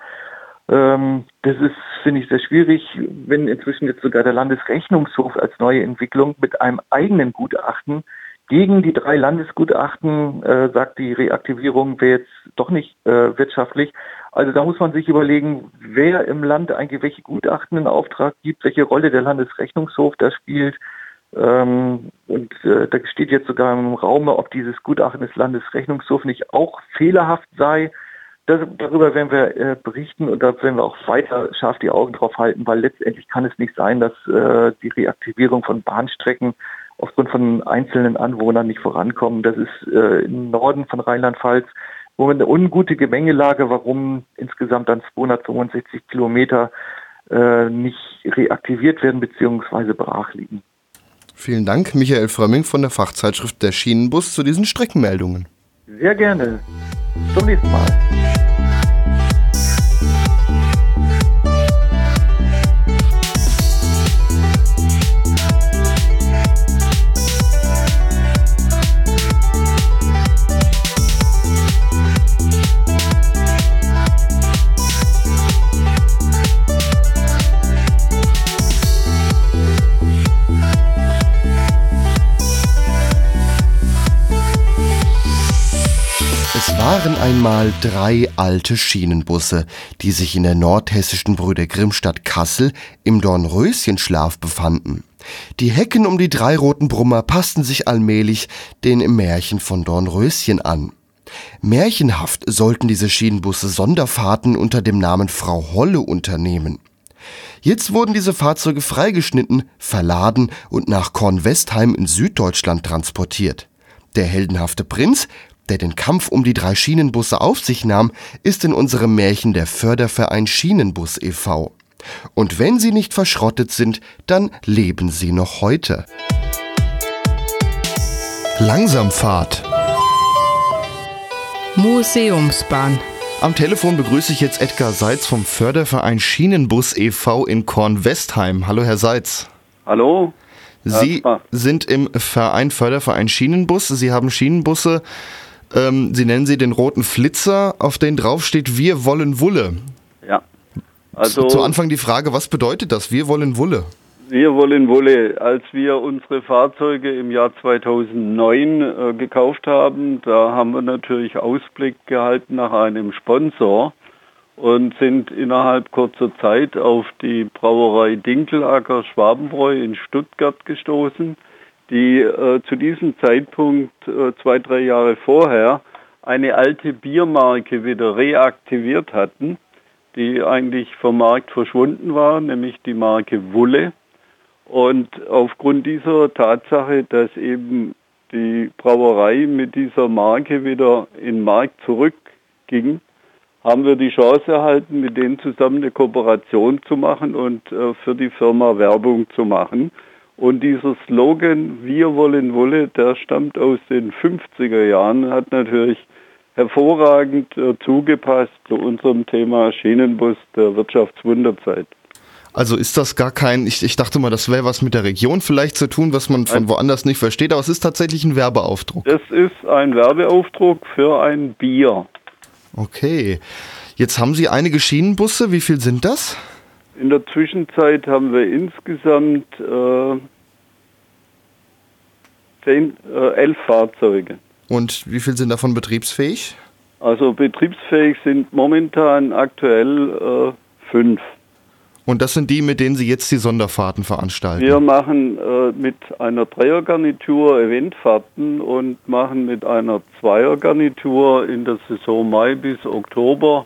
Ähm, das ist, finde ich, sehr schwierig, wenn inzwischen jetzt sogar der Landesrechnungshof als neue Entwicklung mit einem eigenen Gutachten gegen die drei Landesgutachten äh, sagt, die Reaktivierung wäre jetzt doch nicht äh, wirtschaftlich. Also da muss man sich überlegen, wer im Land eigentlich welche Gutachten in Auftrag gibt, welche Rolle der Landesrechnungshof da spielt. Ähm, und äh, da steht jetzt sogar im Raum, ob dieses Gutachten des Landesrechnungshofs nicht auch fehlerhaft sei. Das, darüber werden wir äh, berichten und da werden wir auch weiter scharf die Augen drauf halten, weil letztendlich kann es nicht sein, dass äh, die Reaktivierung von Bahnstrecken aufgrund von einzelnen Anwohnern nicht vorankommen. Das ist äh, im Norden von Rheinland-Pfalz wo eine ungute Gemengelage, warum insgesamt dann 265 Kilometer äh, nicht reaktiviert werden bzw. brach liegen. Vielen Dank, Michael Frömming von der Fachzeitschrift Der Schienenbus zu diesen Streckenmeldungen. Sehr gerne. Zum nächsten Mal. Einmal drei alte Schienenbusse, die sich in der nordhessischen Brüder Grimmstadt Kassel im Dornröschenschlaf befanden. Die Hecken um die drei roten Brummer passten sich allmählich den Märchen von Dornröschen an. Märchenhaft sollten diese Schienenbusse Sonderfahrten unter dem Namen Frau Holle unternehmen. Jetzt wurden diese Fahrzeuge freigeschnitten, verladen und nach Kornwestheim in Süddeutschland transportiert. Der heldenhafte Prinz der den Kampf um die drei Schienenbusse auf sich nahm, ist in unserem Märchen der Förderverein Schienenbus e.V. Und wenn sie nicht verschrottet sind, dann leben sie noch heute. Langsamfahrt. Museumsbahn. Am Telefon begrüße ich jetzt Edgar Seitz vom Förderverein Schienenbus e.V. in Kornwestheim. Hallo, Herr Seitz. Hallo. Sie sind im Verein Förderverein Schienenbus. Sie haben Schienenbusse ähm, Sie nennen sie den roten Flitzer, auf den draufsteht Wir wollen Wulle. Ja. Also, zu Anfang die Frage, was bedeutet das? Wir wollen Wolle. Wir wollen Wolle. Als wir unsere Fahrzeuge im Jahr 2009 äh, gekauft haben, da haben wir natürlich Ausblick gehalten nach einem Sponsor und sind innerhalb kurzer Zeit auf die Brauerei Dinkelacker Schwabenbräu in Stuttgart gestoßen, die äh, zu diesem Zeitpunkt äh, zwei, drei Jahre vorher eine alte Biermarke wieder reaktiviert hatten, die eigentlich vom Markt verschwunden war, nämlich die Marke Wulle. Und aufgrund dieser Tatsache, dass eben die Brauerei mit dieser Marke wieder in den Markt zurückging, haben wir die Chance erhalten, mit denen zusammen eine Kooperation zu machen und äh, für die Firma Werbung zu machen. Und dieser Slogan, wir wollen Wolle, der stammt aus den 50er Jahren, hat natürlich hervorragend äh, zugepasst zu unserem Thema Schienenbus der Wirtschaftswunderzeit. Also ist das gar kein, ich, ich dachte mal, das wäre was mit der Region vielleicht zu tun, was man von woanders nicht versteht, aber es ist tatsächlich ein Werbeaufdruck. Es ist ein Werbeaufdruck für ein Bier. Okay. Jetzt haben Sie einige Schienenbusse, wie viel sind das? In der Zwischenzeit haben wir insgesamt äh, zehn, äh, elf Fahrzeuge. Und wie viel sind davon betriebsfähig? Also betriebsfähig sind momentan aktuell äh, fünf. Und das sind die, mit denen Sie jetzt die Sonderfahrten veranstalten? Wir machen äh, mit einer Dreiergarnitur Eventfahrten und machen mit einer Zweiergarnitur in der Saison Mai bis Oktober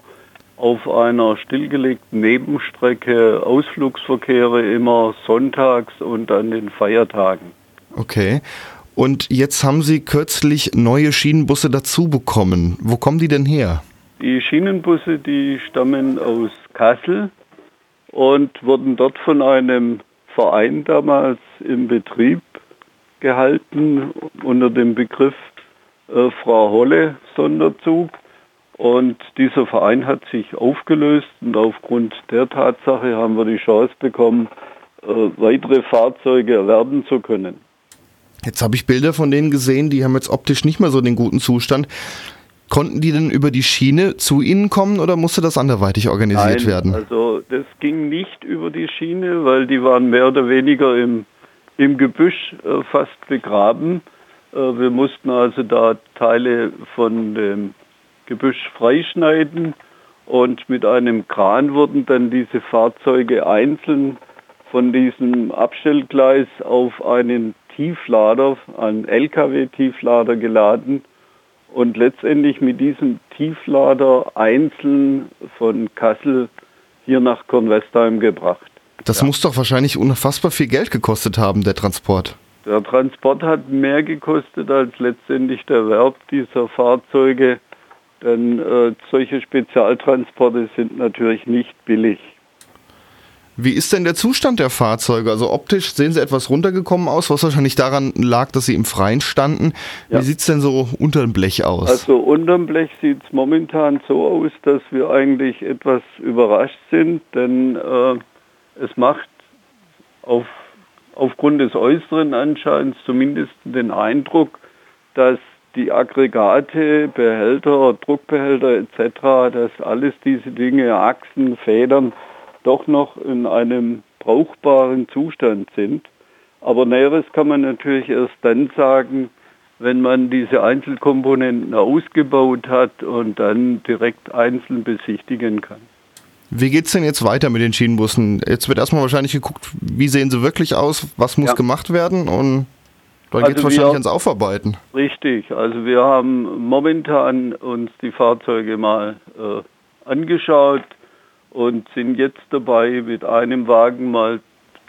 auf einer stillgelegten Nebenstrecke Ausflugsverkehre immer sonntags und an den Feiertagen. Okay. Und jetzt haben Sie kürzlich neue Schienenbusse dazu bekommen. Wo kommen die denn her? Die Schienenbusse, die stammen aus Kassel und wurden dort von einem Verein damals im Betrieb gehalten unter dem Begriff äh, Frau Holle Sonderzug. Und dieser Verein hat sich aufgelöst und aufgrund der Tatsache haben wir die Chance bekommen, äh, weitere Fahrzeuge erwerben zu können. Jetzt habe ich Bilder von denen gesehen, die haben jetzt optisch nicht mehr so den guten Zustand. Konnten die denn über die Schiene zu Ihnen kommen oder musste das anderweitig organisiert Nein, werden? Also das ging nicht über die Schiene, weil die waren mehr oder weniger im, im Gebüsch äh, fast begraben. Äh, wir mussten also da Teile von dem Gebüsch freischneiden und mit einem Kran wurden dann diese Fahrzeuge einzeln von diesem Abstellgleis auf einen Tieflader, einen LKW-Tieflader geladen und letztendlich mit diesem Tieflader einzeln von Kassel hier nach Kornwestheim gebracht. Das ja. muss doch wahrscheinlich unfassbar viel Geld gekostet haben, der Transport. Der Transport hat mehr gekostet als letztendlich der Erwerb dieser Fahrzeuge, denn äh, solche Spezialtransporte sind natürlich nicht billig. Wie ist denn der Zustand der Fahrzeuge? Also optisch sehen sie etwas runtergekommen aus, was wahrscheinlich daran lag, dass sie im Freien standen. Ja. Wie sieht es denn so unter dem Blech aus? Also unter dem Blech sieht es momentan so aus, dass wir eigentlich etwas überrascht sind, denn äh, es macht auf, aufgrund des äußeren Anscheins zumindest den Eindruck, dass die Aggregate, Behälter, Druckbehälter etc., dass alles diese Dinge, Achsen, Federn, doch noch in einem brauchbaren Zustand sind. Aber Näheres kann man natürlich erst dann sagen, wenn man diese Einzelkomponenten ausgebaut hat und dann direkt einzeln besichtigen kann. Wie geht es denn jetzt weiter mit den Schienenbussen? Jetzt wird erstmal wahrscheinlich geguckt, wie sehen sie wirklich aus, was muss ja. gemacht werden und dann also geht es wahrscheinlich ans Aufarbeiten. Richtig, also wir haben momentan uns die Fahrzeuge mal äh, angeschaut, und sind jetzt dabei, mit einem Wagen mal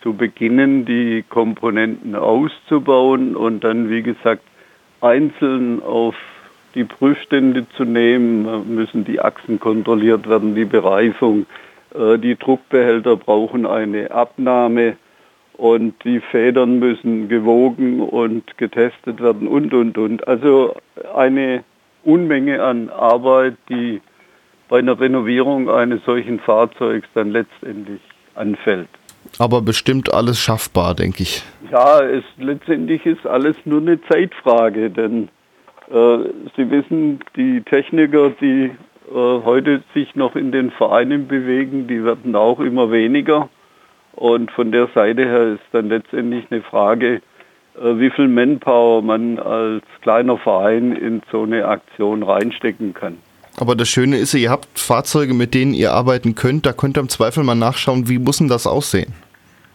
zu beginnen, die Komponenten auszubauen und dann, wie gesagt, einzeln auf die Prüfstände zu nehmen, müssen die Achsen kontrolliert werden, die Bereifung, äh, die Druckbehälter brauchen eine Abnahme und die Federn müssen gewogen und getestet werden und, und, und. Also eine Unmenge an Arbeit, die bei einer Renovierung eines solchen Fahrzeugs dann letztendlich anfällt. Aber bestimmt alles schaffbar, denke ich. Ja, es, letztendlich ist alles nur eine Zeitfrage, denn äh, Sie wissen, die Techniker, die äh, heute sich noch in den Vereinen bewegen, die werden auch immer weniger. Und von der Seite her ist dann letztendlich eine Frage, äh, wie viel Manpower man als kleiner Verein in so eine Aktion reinstecken kann. Aber das Schöne ist, ihr habt Fahrzeuge, mit denen ihr arbeiten könnt. Da könnt ihr im Zweifel mal nachschauen, wie muss denn das aussehen?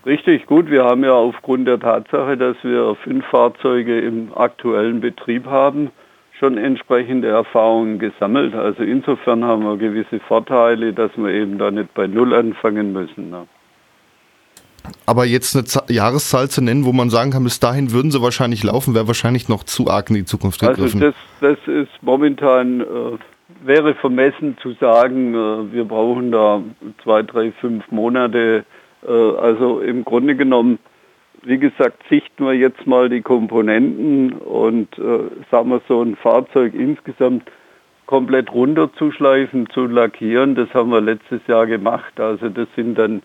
Richtig gut. Wir haben ja aufgrund der Tatsache, dass wir fünf Fahrzeuge im aktuellen Betrieb haben, schon entsprechende Erfahrungen gesammelt. Also insofern haben wir gewisse Vorteile, dass wir eben da nicht bei Null anfangen müssen. Ne? Aber jetzt eine Z Jahreszahl zu nennen, wo man sagen kann, bis dahin würden sie wahrscheinlich laufen, wäre wahrscheinlich noch zu arg in die Zukunft also gegriffen. Also das, das ist momentan, äh, wäre vermessen zu sagen, äh, wir brauchen da zwei, drei, fünf Monate. Äh, also im Grunde genommen, wie gesagt, sichten wir jetzt mal die Komponenten und äh, sagen wir so ein Fahrzeug insgesamt komplett runterzuschleifen, zu lackieren. Das haben wir letztes Jahr gemacht. Also das sind dann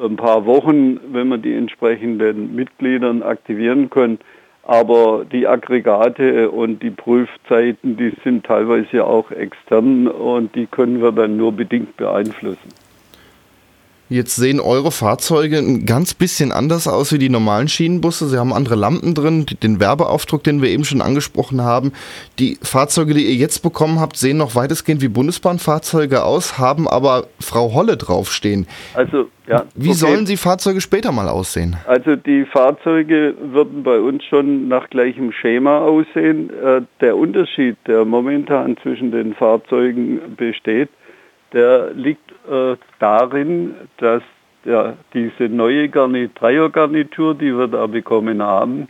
ein paar Wochen, wenn man die entsprechenden Mitgliedern aktivieren kann. Aber die Aggregate und die Prüfzeiten, die sind teilweise auch extern und die können wir dann nur bedingt beeinflussen. Jetzt sehen eure Fahrzeuge ein ganz bisschen anders aus wie die normalen Schienenbusse. Sie haben andere Lampen drin, den Werbeaufdruck, den wir eben schon angesprochen haben. Die Fahrzeuge, die ihr jetzt bekommen habt, sehen noch weitestgehend wie Bundesbahnfahrzeuge aus, haben aber Frau Holle draufstehen. Also, ja. Wie okay. sollen die Fahrzeuge später mal aussehen? Also, die Fahrzeuge würden bei uns schon nach gleichem Schema aussehen. Äh, der Unterschied, der momentan zwischen den Fahrzeugen besteht, der liegt äh, darin, dass ja, diese neue Garnit Dreiergarnitur, die wir da bekommen haben,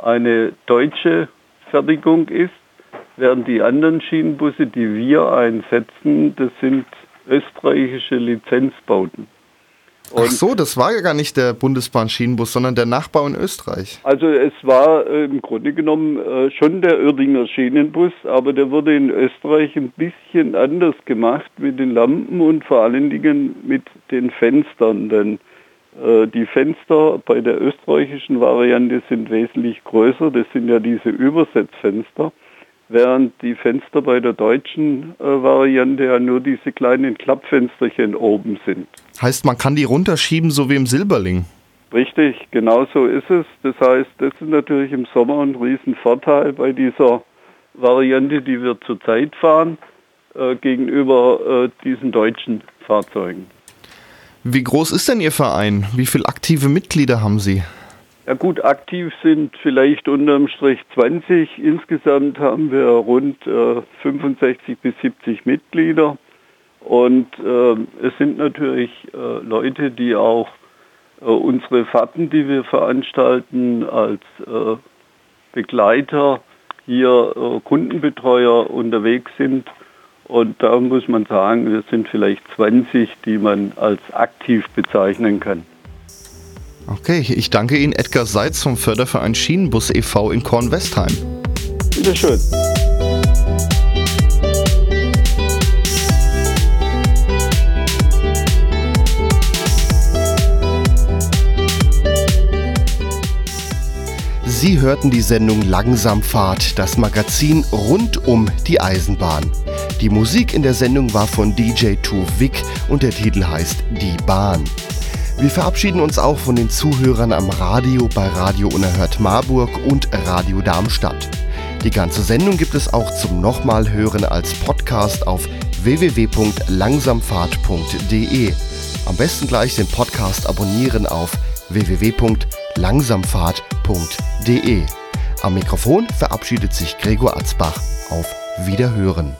eine deutsche Fertigung ist, während die anderen Schienenbusse, die wir einsetzen, das sind österreichische Lizenzbauten. Und Ach so, das war ja gar nicht der Bundesbahn-Schienenbus, sondern der Nachbau in Österreich. Also es war äh, im Grunde genommen äh, schon der Uerdinger Schienenbus, aber der wurde in Österreich ein bisschen anders gemacht mit den Lampen und vor allen Dingen mit den Fenstern. Denn äh, die Fenster bei der österreichischen Variante sind wesentlich größer. Das sind ja diese Übersetzfenster während die Fenster bei der deutschen äh, Variante ja nur diese kleinen Klappfensterchen oben sind. Heißt, man kann die runterschieben, so wie im Silberling? Richtig, genau so ist es. Das heißt, das ist natürlich im Sommer ein Riesenvorteil bei dieser Variante, die wir zurzeit fahren, äh, gegenüber äh, diesen deutschen Fahrzeugen. Wie groß ist denn Ihr Verein? Wie viele aktive Mitglieder haben Sie? Ja gut, aktiv sind vielleicht unterm Strich 20. Insgesamt haben wir rund äh, 65 bis 70 Mitglieder. Und äh, es sind natürlich äh, Leute, die auch äh, unsere Fahrten, die wir veranstalten, als äh, Begleiter hier äh, Kundenbetreuer unterwegs sind. Und da muss man sagen, wir sind vielleicht 20, die man als aktiv bezeichnen kann. Okay, ich danke Ihnen, Edgar Seitz vom Förderverein Schienenbus e.V. in Kornwestheim. Bitte schön. Sie hörten die Sendung Langsamfahrt, das Magazin rund um die Eisenbahn. Die Musik in der Sendung war von DJ 2 Vic und der Titel heißt Die Bahn. Wir verabschieden uns auch von den Zuhörern am Radio bei Radio Unerhört Marburg und Radio Darmstadt. Die ganze Sendung gibt es auch zum nochmal hören als Podcast auf www.langsamfahrt.de. Am besten gleich den Podcast abonnieren auf www.langsamfahrt.de. Am Mikrofon verabschiedet sich Gregor Atzbach. Auf Wiederhören.